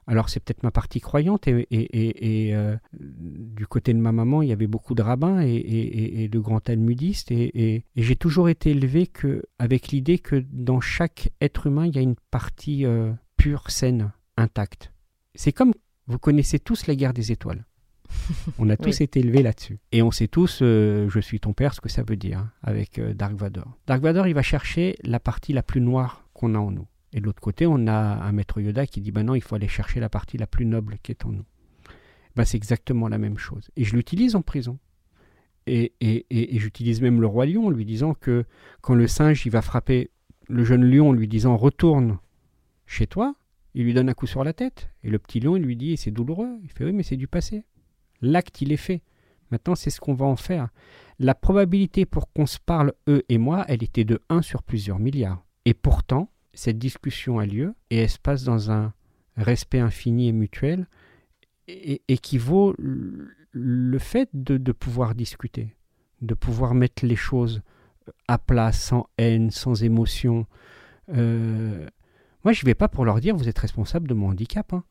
Alors, c'est peut-être ma partie croyante, et, et, et- et, euh, du côté de ma maman, il y avait beaucoup de rabbins et, de grands talmudistes, et, j'ai toujours été élevé que, avec l'idée que dans chaque être humain, il y a une partie euh, pure, saine, intacte. C'est comme, vous connaissez tous la guerre des étoiles. On a tous Oui. été élevés là-dessus. Et on sait tous, euh, je suis ton père, ce que ça veut dire, hein, avec Dark Vador. Dark Vador, il va chercher la partie la plus noire qu'on a en nous. Et de l'autre côté, on a un maître Yoda qui dit, ben non, il faut aller chercher la partie la plus noble qui est en nous. Ben, c'est exactement la même chose. Et je l'utilise en prison. Et, et- et- j'utilise même le roi lion en lui disant que quand le singe, il va frapper le jeune lion en lui disant, retourne chez toi, il lui donne un coup sur la tête. Et le petit lion, lui dit, c'est douloureux. Il fait, oui, mais c'est du passé. L'acte, il est fait. Maintenant, c'est ce qu'on va en faire. La probabilité pour qu'on se parle, eux et moi, elle était de 1 sur plusieurs milliards. Et pourtant, cette discussion a lieu et elle se passe dans un respect infini et mutuel et, qui vaut le fait de, pouvoir discuter, de pouvoir mettre les choses à plat, sans haine, sans émotion. Euh, moi, je ne vais pas pour leur dire vous êtes responsable de mon handicap. hein.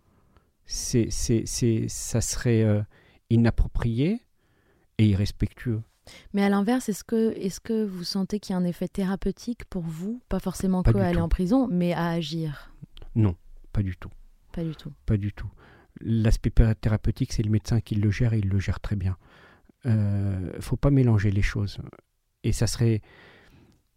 Ça serait euh, inapproprié et irrespectueux. Mais à l'inverse, est-ce que, est que vous sentez qu'il y a un effet thérapeutique pour vous? Pas forcément Pas que aller tout. en prison, mais à agir Non, pas du tout. Pas du tout. Pas du tout. L'aspect thérapeutique, c'est le médecin qui le gère et il le gère très bien. Euh, faut pas mélanger les choses. Et ça serait.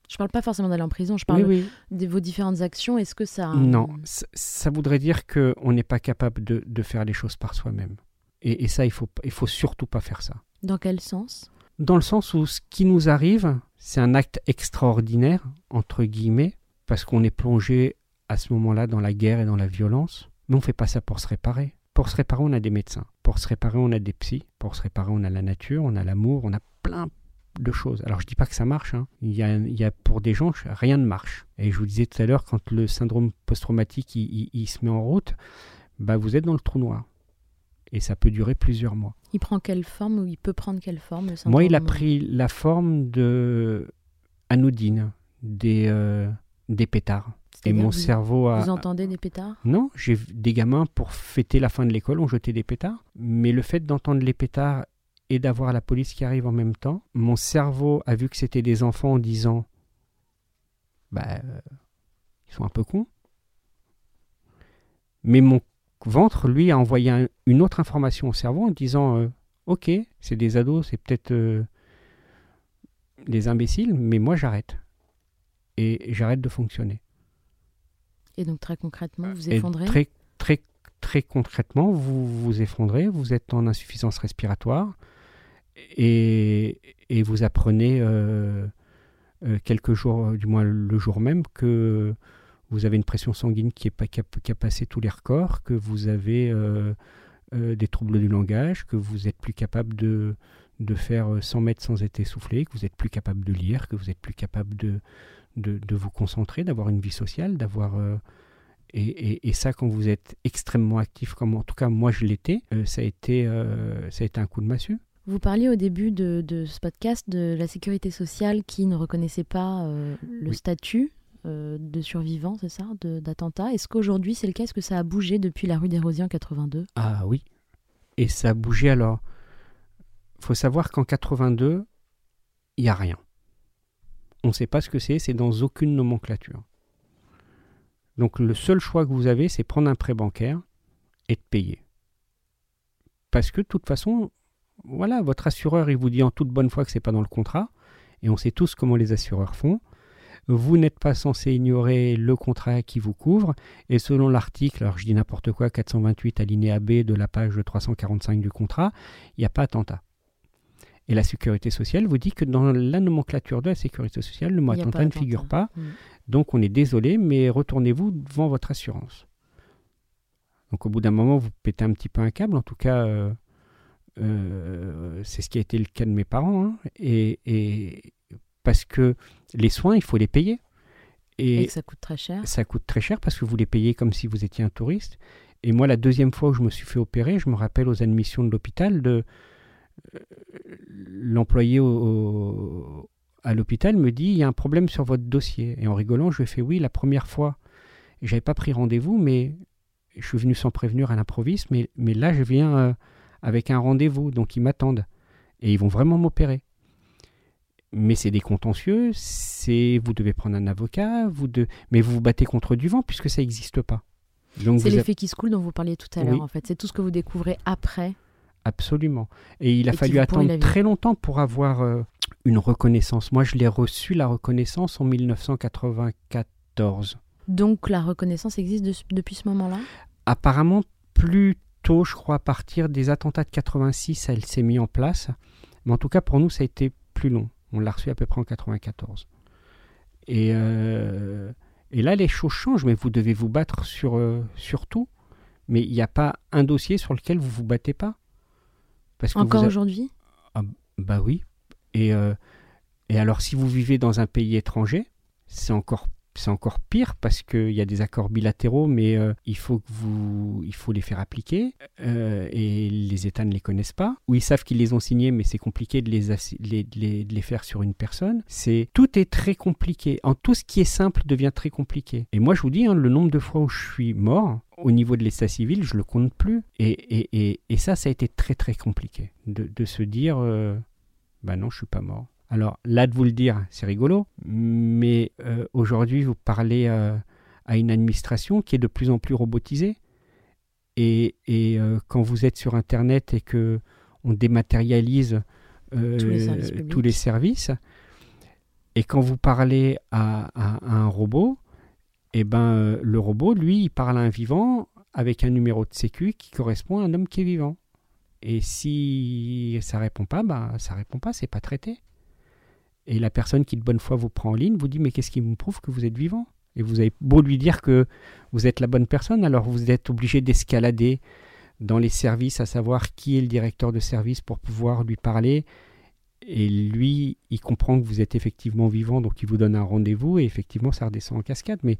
Je parle pas forcément d'aller en prison, je parle Oui, oui. de vos différentes actions. Est-ce que ça... Non, ça, ça voudrait dire qu'on n'est pas capable de, de faire les choses par soi-même. Et, et ça, il faut, il faut surtout pas faire ça. Dans quel sens? Dans le sens où ce qui nous arrive, c'est un acte extraordinaire, entre guillemets, parce qu'on est plongé à ce moment-là dans la guerre et dans la violence. Mais on ne fait pas ça pour se réparer. Pour se réparer, on a des médecins. Pour se réparer, on a des psys. Pour se réparer, on a la nature, on a l'amour, on a plein de choses. Alors je dis pas que ça marche. hein. Il, y a, pour des gens, rien ne marche. Et je vous disais tout à l'heure, quand le syndrome post-traumatique il se met en route, bah vous êtes dans le trou noir. Et ça peut durer plusieurs mois. Il prend quelle forme ou il peut prendre quelle forme le Moi, il a syndrome pris la forme de anodine, des, euh, des pétards. C'est-à-dire mon vous- cerveau a. Vous entendez des pétards? Non, j'ai des gamins pour fêter la fin de l'école ont jeté des pétards. Mais le fait d'entendre les pétards et d'avoir la police qui arrive en même temps, mon cerveau a vu que c'était des enfants en disant Bah, euh, ils sont un peu cons. Mais mon ventre, lui, a envoyé un- une autre information au cerveau en disant euh, Ok, c'est des ados, c'est peut-être euh, des imbéciles, mais moi j'arrête. Et j'arrête de fonctionner. Et donc très concrètement, vous Et effondrez? très, très, très concrètement, vous vous effondrez, vous êtes en insuffisance respiratoire et, et vous apprenez euh, quelques jours, du moins le jour même, que vous avez une pression sanguine qui, est pas, qui, a, qui a passé tous les records, que vous avez euh, euh, des troubles du langage, que vous êtes plus capable de, de faire 100 mètres sans être essoufflé, que vous êtes plus capable de lire, que vous êtes plus capable de, de, de vous concentrer, d'avoir une vie sociale, d'avoir... euh, et, et- et ça, quand vous êtes extrêmement actif, comme en tout cas moi je l'étais, euh, ça, a été, euh, ça a été un coup de massue. Vous parliez au début de, de ce podcast de la sécurité sociale qui ne reconnaissait pas euh, le Oui. statut euh, de survivant, c'est ça, de- d'attentat. Est-ce qu'aujourd'hui c'est le cas? Est-ce que ça a bougé depuis la rue des Rosiers en 82 Ah oui. Et ça a bougé alors. faut savoir qu'en 82, il n'y a rien. On ne sait pas ce que c'est, c'est dans aucune nomenclature. Donc le seul choix que vous avez, c'est prendre un prêt bancaire et de payer. Parce que de toute façon, voilà, votre assureur, il vous dit en toute bonne foi que c'est pas dans le contrat, et on sait tous comment les assureurs font. Vous n'êtes pas censé ignorer le contrat qui vous couvre, et selon l'article, alors je dis n'importe quoi, 428 alinéa B de la page 345 du contrat, il n'y a pas attentat. Et la sécurité sociale vous dit que dans la nomenclature de la sécurité sociale, le mot attentat ne figure pas. Mm. Donc on est désolé, mais retournez-vous devant votre assurance. Donc au bout d'un moment, vous pétez un petit peu un câble. En tout cas, euh, euh, c'est ce qui a été le cas de mes parents. hein. Et, et parce que les soins, il faut les payer. Et Et que ça coûte très cher. ça coûte très cher parce que vous les payez comme si vous étiez un touriste. Et moi, la deuxième fois où je me suis fait opérer, je me rappelle aux admissions de l'hôpital de euh, l'employé à l'hôpital me dit il y a un problème sur votre dossier. Et en rigolant, je lui ai fait oui, la première fois, j'avais pas pris rendez-vous, mais je suis venu sans prévenir à l'improviste, mais, mais là, je viens euh, avec un rendez-vous, donc ils m'attendent. Et ils vont vraiment m'opérer. Mais c'est des contentieux, c'est vous devez prendre un avocat, vous de... mais vous vous battez contre du vent puisque ça n'existe pas. C'est l'effet qui se coule dont vous parliez tout à l'heure Oui. en fait. C'est tout ce que vous découvrez après. Absolument. Et il a Et fallu attendre très longtemps pour avoir euh, une reconnaissance. Moi, je l'ai reçu, la reconnaissance, en 1994. Donc la reconnaissance existe de- depuis ce moment-là? Apparemment, plus tôt, je crois, à partir des attentats de 86, elle s'est mise en place. Mais en tout cas, pour nous, ça a été plus long. On l'a reçu à peu près en 94. Et, euh, et là, les choses changent, mais vous devez vous battre sur, euh, sur tout. Mais il n'y a pas un dossier sur lequel vous vous battez pas. Parce que Encore a- aujourd'hui? Bah oui. Et, euh, et alors, si vous vivez dans un pays étranger, c'est encore, c'est encore pire parce qu'il y a des accords bilatéraux, mais euh, il, faut que vous, il faut les faire appliquer euh, et les États ne les connaissent pas. Ou ils savent qu'ils les ont signés, mais c'est compliqué de les, de les, faire sur une personne. C'est Tout est très compliqué. En tout ce qui est simple devient très compliqué. Et moi, je vous dis, hein, le nombre de fois où je suis mort, au niveau de l'état civil, je le compte plus. Et, et, et, ça, ça a été très très compliqué de, de se dire, euh, bah non, je suis pas mort. Alors là, de vous le dire, c'est rigolo, mais euh, aujourd'hui, vous parlez euh, à une administration qui est de plus en plus robotisée. Et, et, euh, quand vous êtes sur Internet et que on dématérialise Tous les services publics. tous les services, et quand vous parlez à, à- à un robot, eh ben, le robot, lui, il parle à un vivant avec un numéro de sécu qui correspond à un homme qui est vivant. Et si ça répond pas, bah ça répond pas, c'est pas traité. Et la personne qui de bonne foi vous prend en ligne vous dit mais qu'est-ce qui me prouve que vous êtes vivant? Et vous avez beau lui dire que vous êtes la bonne personne, alors vous êtes obligé d'escalader dans les services, à savoir qui est le directeur de service pour pouvoir lui parler. Et lui, il comprend que vous êtes effectivement vivant, donc il vous donne un rendez-vous et effectivement ça redescend en cascade. Mais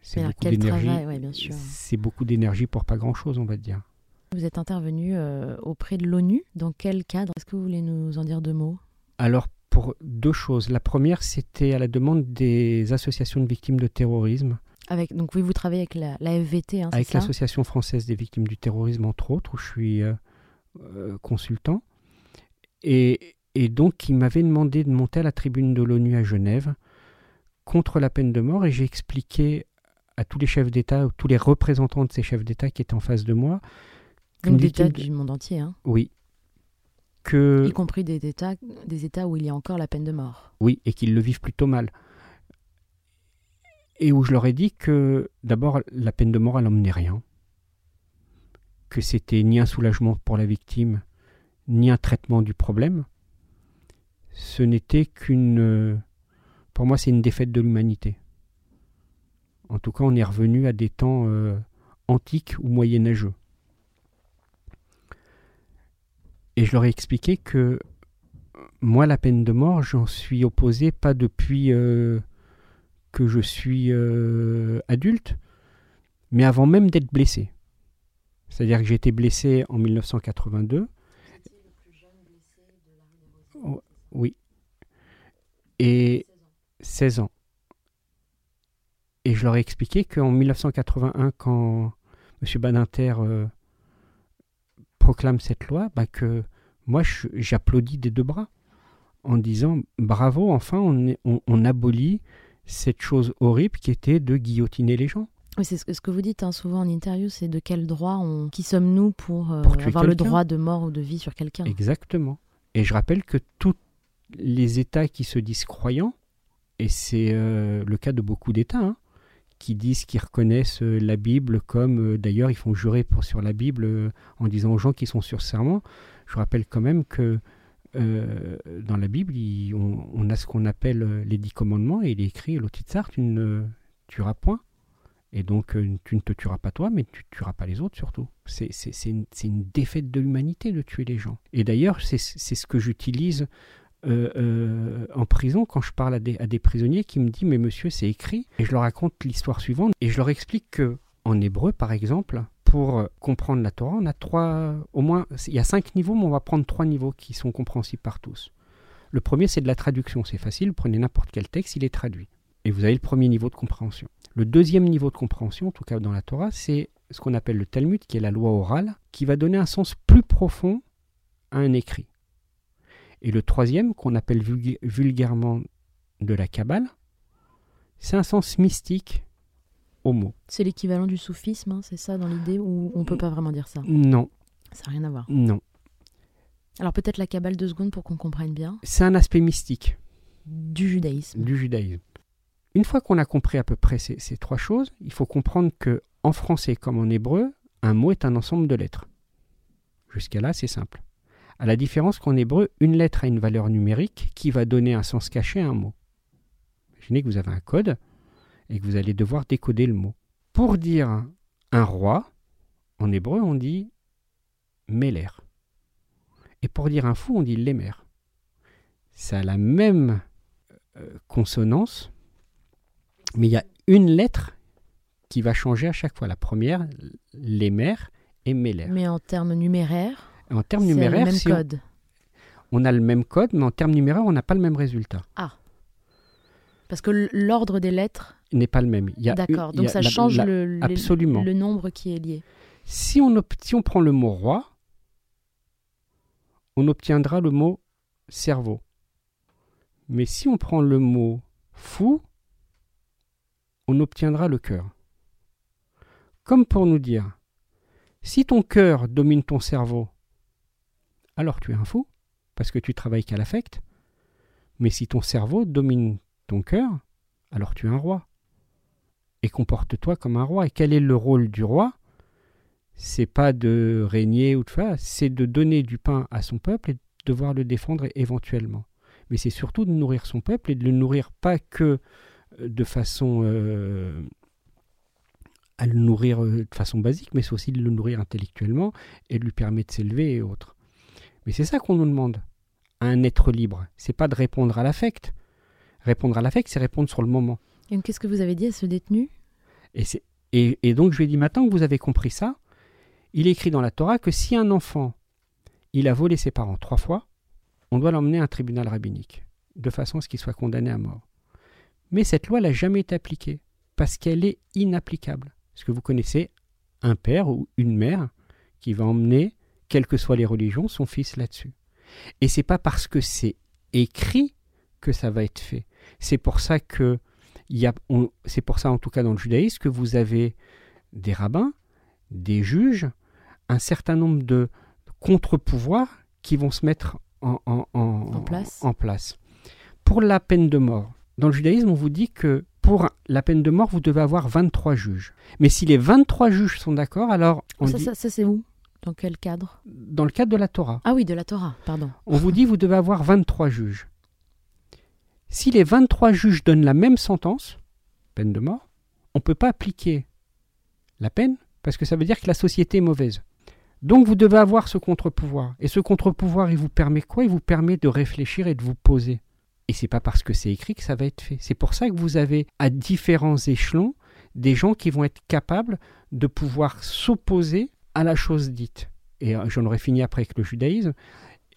c'est beaucoup d'énergie. ouais. C'est beaucoup d'énergie pour pas grand-chose, on va dire. Vous êtes intervenu euh, auprès de l'ONU. Dans quel cadre? Est-ce que vous voulez nous en dire deux mots? Alors, pour deux choses. La première, c'était à la demande des associations de victimes de terrorisme. Avec, donc oui, vous travaillez avec la, la FVT, hein, avec l'Association française des victimes du terrorisme, entre autres, où je suis euh, euh, consultant. Et, et donc, il m'avait demandé de monter à la tribune de l'ONU à Genève contre la peine de mort. Et j'ai expliqué à tous les chefs d'État, tous les représentants de ces chefs d'État qui étaient en face de moi, victime de- du monde entier, hein, oui, que y compris des États, des États où il y a encore la peine de mort. Oui, et qu'ils le vivent plutôt mal. Et où je leur ai dit que d'abord la peine de mort elle n'emmenait rien, que c'était ni un soulagement pour la victime, ni un traitement du problème. Ce n'était qu'une, pour moi, c'est une défaite de l'humanité. En tout cas, on est revenu à des temps euh, antiques ou moyenâgeux. Et je leur ai expliqué que moi, la peine de mort, j'en suis opposé pas depuis euh, que je suis euh, adulte, mais avant même d'être blessé. C'est-à-dire que j'ai été blessé en 1982. Oh, Oui. Et 16 ans. Et je leur ai expliqué qu'en 1981, quand M. Badinter euh, proclame cette loi, bah que moi, j'applaudis des deux bras en disant bravo, enfin, on, est- on- on abolit cette chose horrible qui était de guillotiner les gens. Oui, c'est ce que, ce que vous dites hein, souvent en interview, c'est de quel droit on, qui sommes-nous pour, euh, Pour avoir le droit de mort ou de vie sur quelqu'un? Exactement. Et je rappelle que tous les États qui se disent croyants, et c'est euh, le cas de beaucoup d'États, hein, qui disent qu'ils reconnaissent euh, la Bible comme, euh, d'ailleurs, ils font jurer sur la Bible euh, en disant aux gens qui sont sur serment. Je rappelle quand même que dans la Bible, on, a ce qu'on appelle les dix commandements, et il est écrit, l'otitsar, tu ne tueras point. Et donc, tu ne te tueras pas toi, mais tu ne tueras pas les autres surtout. C'est une, défaite de l'humanité de tuer les gens. Et d'ailleurs, c'est ce que j'utilise euh, euh, en prison quand je parle à des, prisonniers qui me disent Mais monsieur, c'est écrit. Et je leur raconte l'histoire suivante. Et je leur explique que en hébreu, par exemple, pour euh, comprendre la Torah, on a trois. Au moins, il y a cinq niveaux, mais on va prendre trois niveaux qui sont compréhensibles par tous. Le premier, c'est de la traduction. C'est facile, prenez n'importe quel texte, il est traduit. Et vous avez le premier niveau de compréhension. Le deuxième niveau de compréhension, en tout cas dans la Torah, c'est ce qu'on appelle le Talmud, qui est la loi orale, qui va donner un sens plus profond à un écrit. Et le troisième, qu'on appelle vulgairement de la Kabbale, c'est un sens mystique au mot. C'est l'équivalent du soufisme, hein, c'est ça dans l'idée, ou on peut pas vraiment dire ça? Non, Ça n'a rien à voir. non. Alors peut-être la Kabbale deux secondes pour qu'on comprenne bien. C'est un aspect mystique Du judaïsme. du judaïsme. Une fois qu'on a compris à peu près ces, ces trois choses, il faut comprendre que en français comme en hébreu, un mot est un ensemble de lettres. Jusqu'à là, c'est simple. À la différence qu'en hébreu, une lettre a une valeur numérique qui va donner un sens caché à un mot. Imaginez que vous avez un code et que vous allez devoir décoder le mot. Pour dire un roi, en hébreu, on dit Meler. Et pour dire un fou, on dit Lémer. Ça a la même euh, consonance, mais il y a une lettre qui va changer à chaque fois. La première, Lémer et Meler. Mais en termes numéraires, En termes le numéraires, même si on- code. on, a le même code, mais en termes numéraires, on n'a pas le même résultat. Parce que l'ordre des lettres, n'est pas le même. D'accord, donc ça la- change la- le, les- absolument. le nombre qui est lié. Si on, ob- si on prend le mot roi, on obtiendra le mot cerveau. Mais si on prend le mot fou, on obtiendra le cœur. Comme pour nous dire, si ton cœur domine ton cerveau, alors tu es un fou, parce que tu travailles qu'à l'affect. Mais si ton cerveau domine ton cœur, alors tu es un roi. Et comporte-toi comme un roi. Et quel est le rôle du roi? C'est pas de régner ou de faire, c'est de donner du pain à son peuple et de devoir le défendre éventuellement. Mais c'est surtout de nourrir son peuple et de le nourrir pas que euh, de façon euh, à le nourrir euh, de façon basique, mais c'est aussi de le nourrir intellectuellement et de lui permettre de s'élever et autres. Mais c'est ça qu'on nous demande à un être libre. C'est pas de répondre à l'affect. Répondre à l'affect, c'est répondre sur le moment. Et qu'est-ce que vous avez dit à ce détenu? Et, c'est- et, et donc je lui ai dit, maintenant que vous avez compris ça, il est écrit dans la Torah que si un enfant, il a volé ses parents trois fois, on doit l'emmener à un tribunal rabbinique, de façon à ce qu'il soit condamné à mort. Mais cette loi n'a jamais été appliquée. parce qu'elle est inapplicable. Est-ce que vous connaissez un père ou une mère qui va emmener, quelles que soient les religions, son fils là-dessus Et c'est pas parce que c'est écrit que ça va être fait. C'est pour ça que il y a, on- c'est pour ça en tout cas dans le judaïsme que vous avez des rabbins, des juges, un certain nombre de contre-pouvoirs qui vont se mettre en, en- en- En place. en place. Pour la peine de mort, dans le judaïsme, on vous dit que pour la peine de mort, vous devez avoir 23 juges. Mais si les 23 juges sont d'accord, alors on ça, dit, ça, ça, c'est où? Dans quel cadre? Dans le cadre de la Torah, Ah oui, de la Torah, pardon. on vous dit vous devez avoir 23 juges. Si les 23 juges donnent la même sentence, peine de mort, on ne peut pas appliquer la peine parce que ça veut dire que la société est mauvaise. Donc vous devez avoir ce contre-pouvoir. Et ce contre-pouvoir, il vous permet quoi? Il vous permet de réfléchir et de vous poser. Et c'est pas parce que c'est écrit que ça va être fait. C'est pour ça que vous avez à différents échelons des gens qui vont être capables de pouvoir s'opposer à la chose dite. Et euh, j'en aurais fini après avec le judaïsme.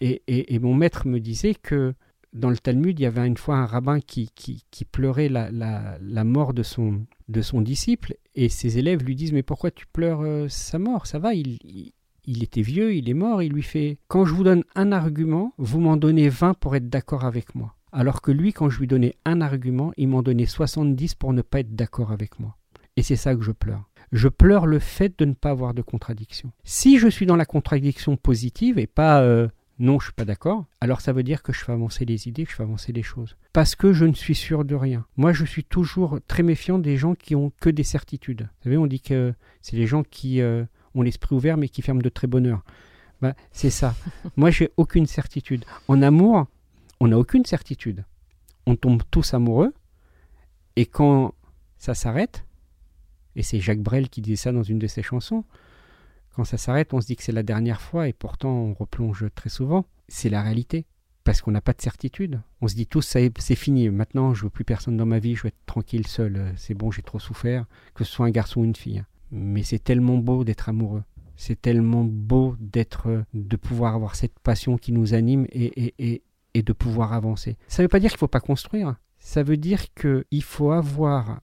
Et, et- mon maître me disait que dans le Talmud, il y avait une fois un rabbin qui, qui, qui pleurait la, la- la mort de son, de son disciple, et ses élèves lui disent Mais pourquoi tu pleures euh, sa mort? Ça va, il, il, il était vieux, il est mort. Il lui fait Quand je vous donne un argument, vous m'en donnez 20 pour être d'accord avec moi. Alors que lui, quand je lui donnais un argument, il m'en donnait 70 pour ne pas être d'accord avec moi. Et c'est ça que je pleure. Je pleure le fait de ne pas avoir de contradiction. Si je suis dans la contradiction positive et pas euh, non, je suis pas d'accord, alors ça veut dire que je fais avancer les idées, que je fais avancer les choses. Parce que je ne suis sûr de rien. Moi, je suis toujours très méfiant des gens qui ont que des certitudes. Vous savez, on dit que c'est les gens qui euh, ont l'esprit ouvert mais qui ferment de très bonne heure. Ben, c'est ça. Moi, j'ai aucune certitude. En amour, on n'a aucune certitude. On tombe tous amoureux et quand ça s'arrête, et c'est Jacques Brel qui disait ça dans une de ses chansons, quand ça s'arrête, on se dit que c'est la dernière fois et pourtant on replonge très souvent. C'est la réalité. Parce qu'on n'a pas de certitude. On se dit tous, c'est fini. Maintenant, je veux plus personne dans ma vie. Je veux être tranquille seul. Euh, C'est bon, j'ai trop souffert. Que ce soit un garçon ou une fille. Mais c'est tellement beau d'être amoureux. C'est tellement beau d'être, euh, de pouvoir avoir cette passion qui nous anime et, et, et, et de pouvoir avancer. Ça ne veut pas dire qu'il ne faut pas construire. Ça veut dire qu'il faut avoir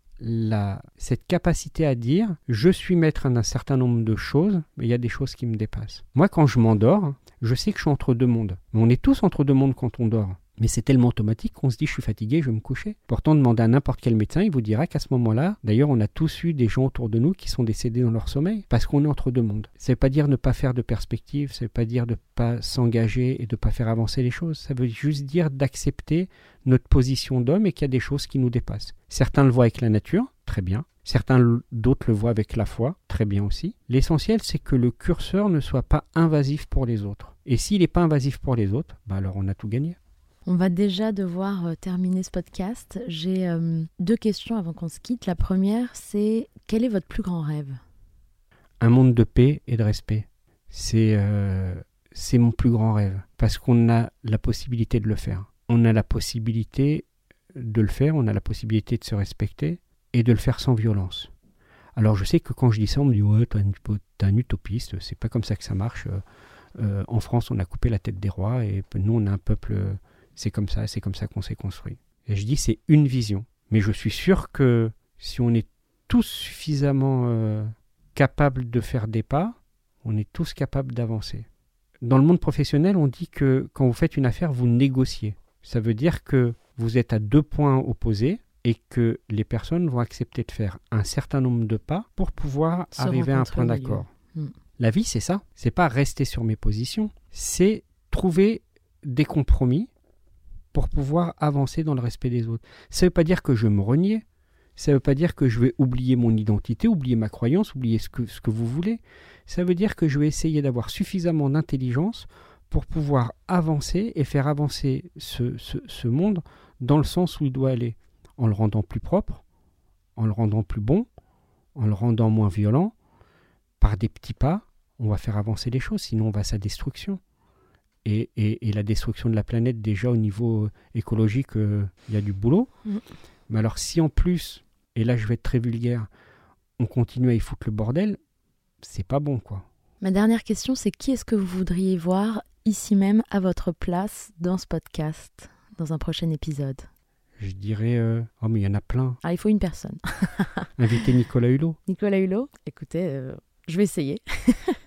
cette capacité à dire je suis maître d'un certain nombre de choses, mais il y a des choses qui me dépassent. Moi, quand je m'endors, je sais que je suis entre deux mondes. On est tous entre deux mondes quand on dort. Mais c'est tellement automatique qu'on se dit je suis fatigué, je vais me coucher. Pourtant, demandez à n'importe quel médecin, il vous dira qu'à ce moment-là, d'ailleurs, on a tous eu des gens autour de nous qui sont décédés dans leur sommeil parce qu'on est entre deux mondes. Ça ne veut pas dire ne pas faire de perspective, ça ne veut pas dire de ne pas s'engager et de ne pas faire avancer les choses. Ça veut juste dire d'accepter notre position d'homme et qu'il y a des choses qui nous dépassent. Certains le voient avec la nature, très bien. Certains d'autres le voient avec la foi, très bien aussi. L'essentiel, c'est que le curseur ne soit pas invasif pour les autres. Et s'il n'est pas invasif pour les autres, bah alors on a tout gagné. On va déjà devoir euh, terminer ce podcast. J'ai euh, deux questions avant qu'on se quitte. La première, c'est quel est votre plus grand rêve? Un monde de paix et de respect. C'est euh, c'est mon plus grand rêve. Parce qu'on a la possibilité de le faire. On a la possibilité de le faire, on a la possibilité de se respecter et de le faire sans violence. Alors je sais que quand je dis ça, on me dit ouais, t'es un, un utopiste, c'est pas comme ça que ça marche. En France, on a coupé la tête des rois et nous, on a un peuple, c'est comme ça, c'est comme ça qu'on s'est construit. Et je dis c'est une vision, mais je suis sûr que si on est tous suffisamment euh, capables de faire des pas, on est tous capables d'avancer. Dans le monde professionnel, on dit que quand vous faites une affaire, vous négociez. Ça veut dire que vous êtes à deux points opposés et que les personnes vont accepter de faire un certain nombre de pas pour pouvoir Se arriver à un point d'accord. Mm. La vie, c'est ça. C'est pas rester sur mes positions. C'est trouver des compromis pour pouvoir avancer dans le respect des autres. Ça ne veut pas dire que je me renier. Ça ne veut pas dire que je vais oublier mon identité, oublier ma croyance, oublier ce que, vous voulez. Ça veut dire que je vais essayer d'avoir suffisamment d'intelligence pour pouvoir avancer et faire avancer ce, ce- ce monde dans le sens où il doit aller, en le rendant plus propre, en le rendant plus bon, en le rendant moins violent. Par des petits pas, on va faire avancer les choses, sinon on va à sa destruction. Et, et- et la destruction de la planète, déjà au niveau euh, écologique, euh, il y a du boulot. Mhm. Mais alors si en plus, et là je vais être très vulgaire, on continue à y foutre le bordel, c'est pas bon quoi. Ma dernière question, c'est qui est-ce que vous voudriez voir ici même à votre place dans ce podcast, dans un prochain épisode? Je dirais, euh, oh mais il y en a plein. Ah, il faut une personne. Inviter Nicolas Hulot. Nicolas Hulot, écoutez, euh, je vais essayer.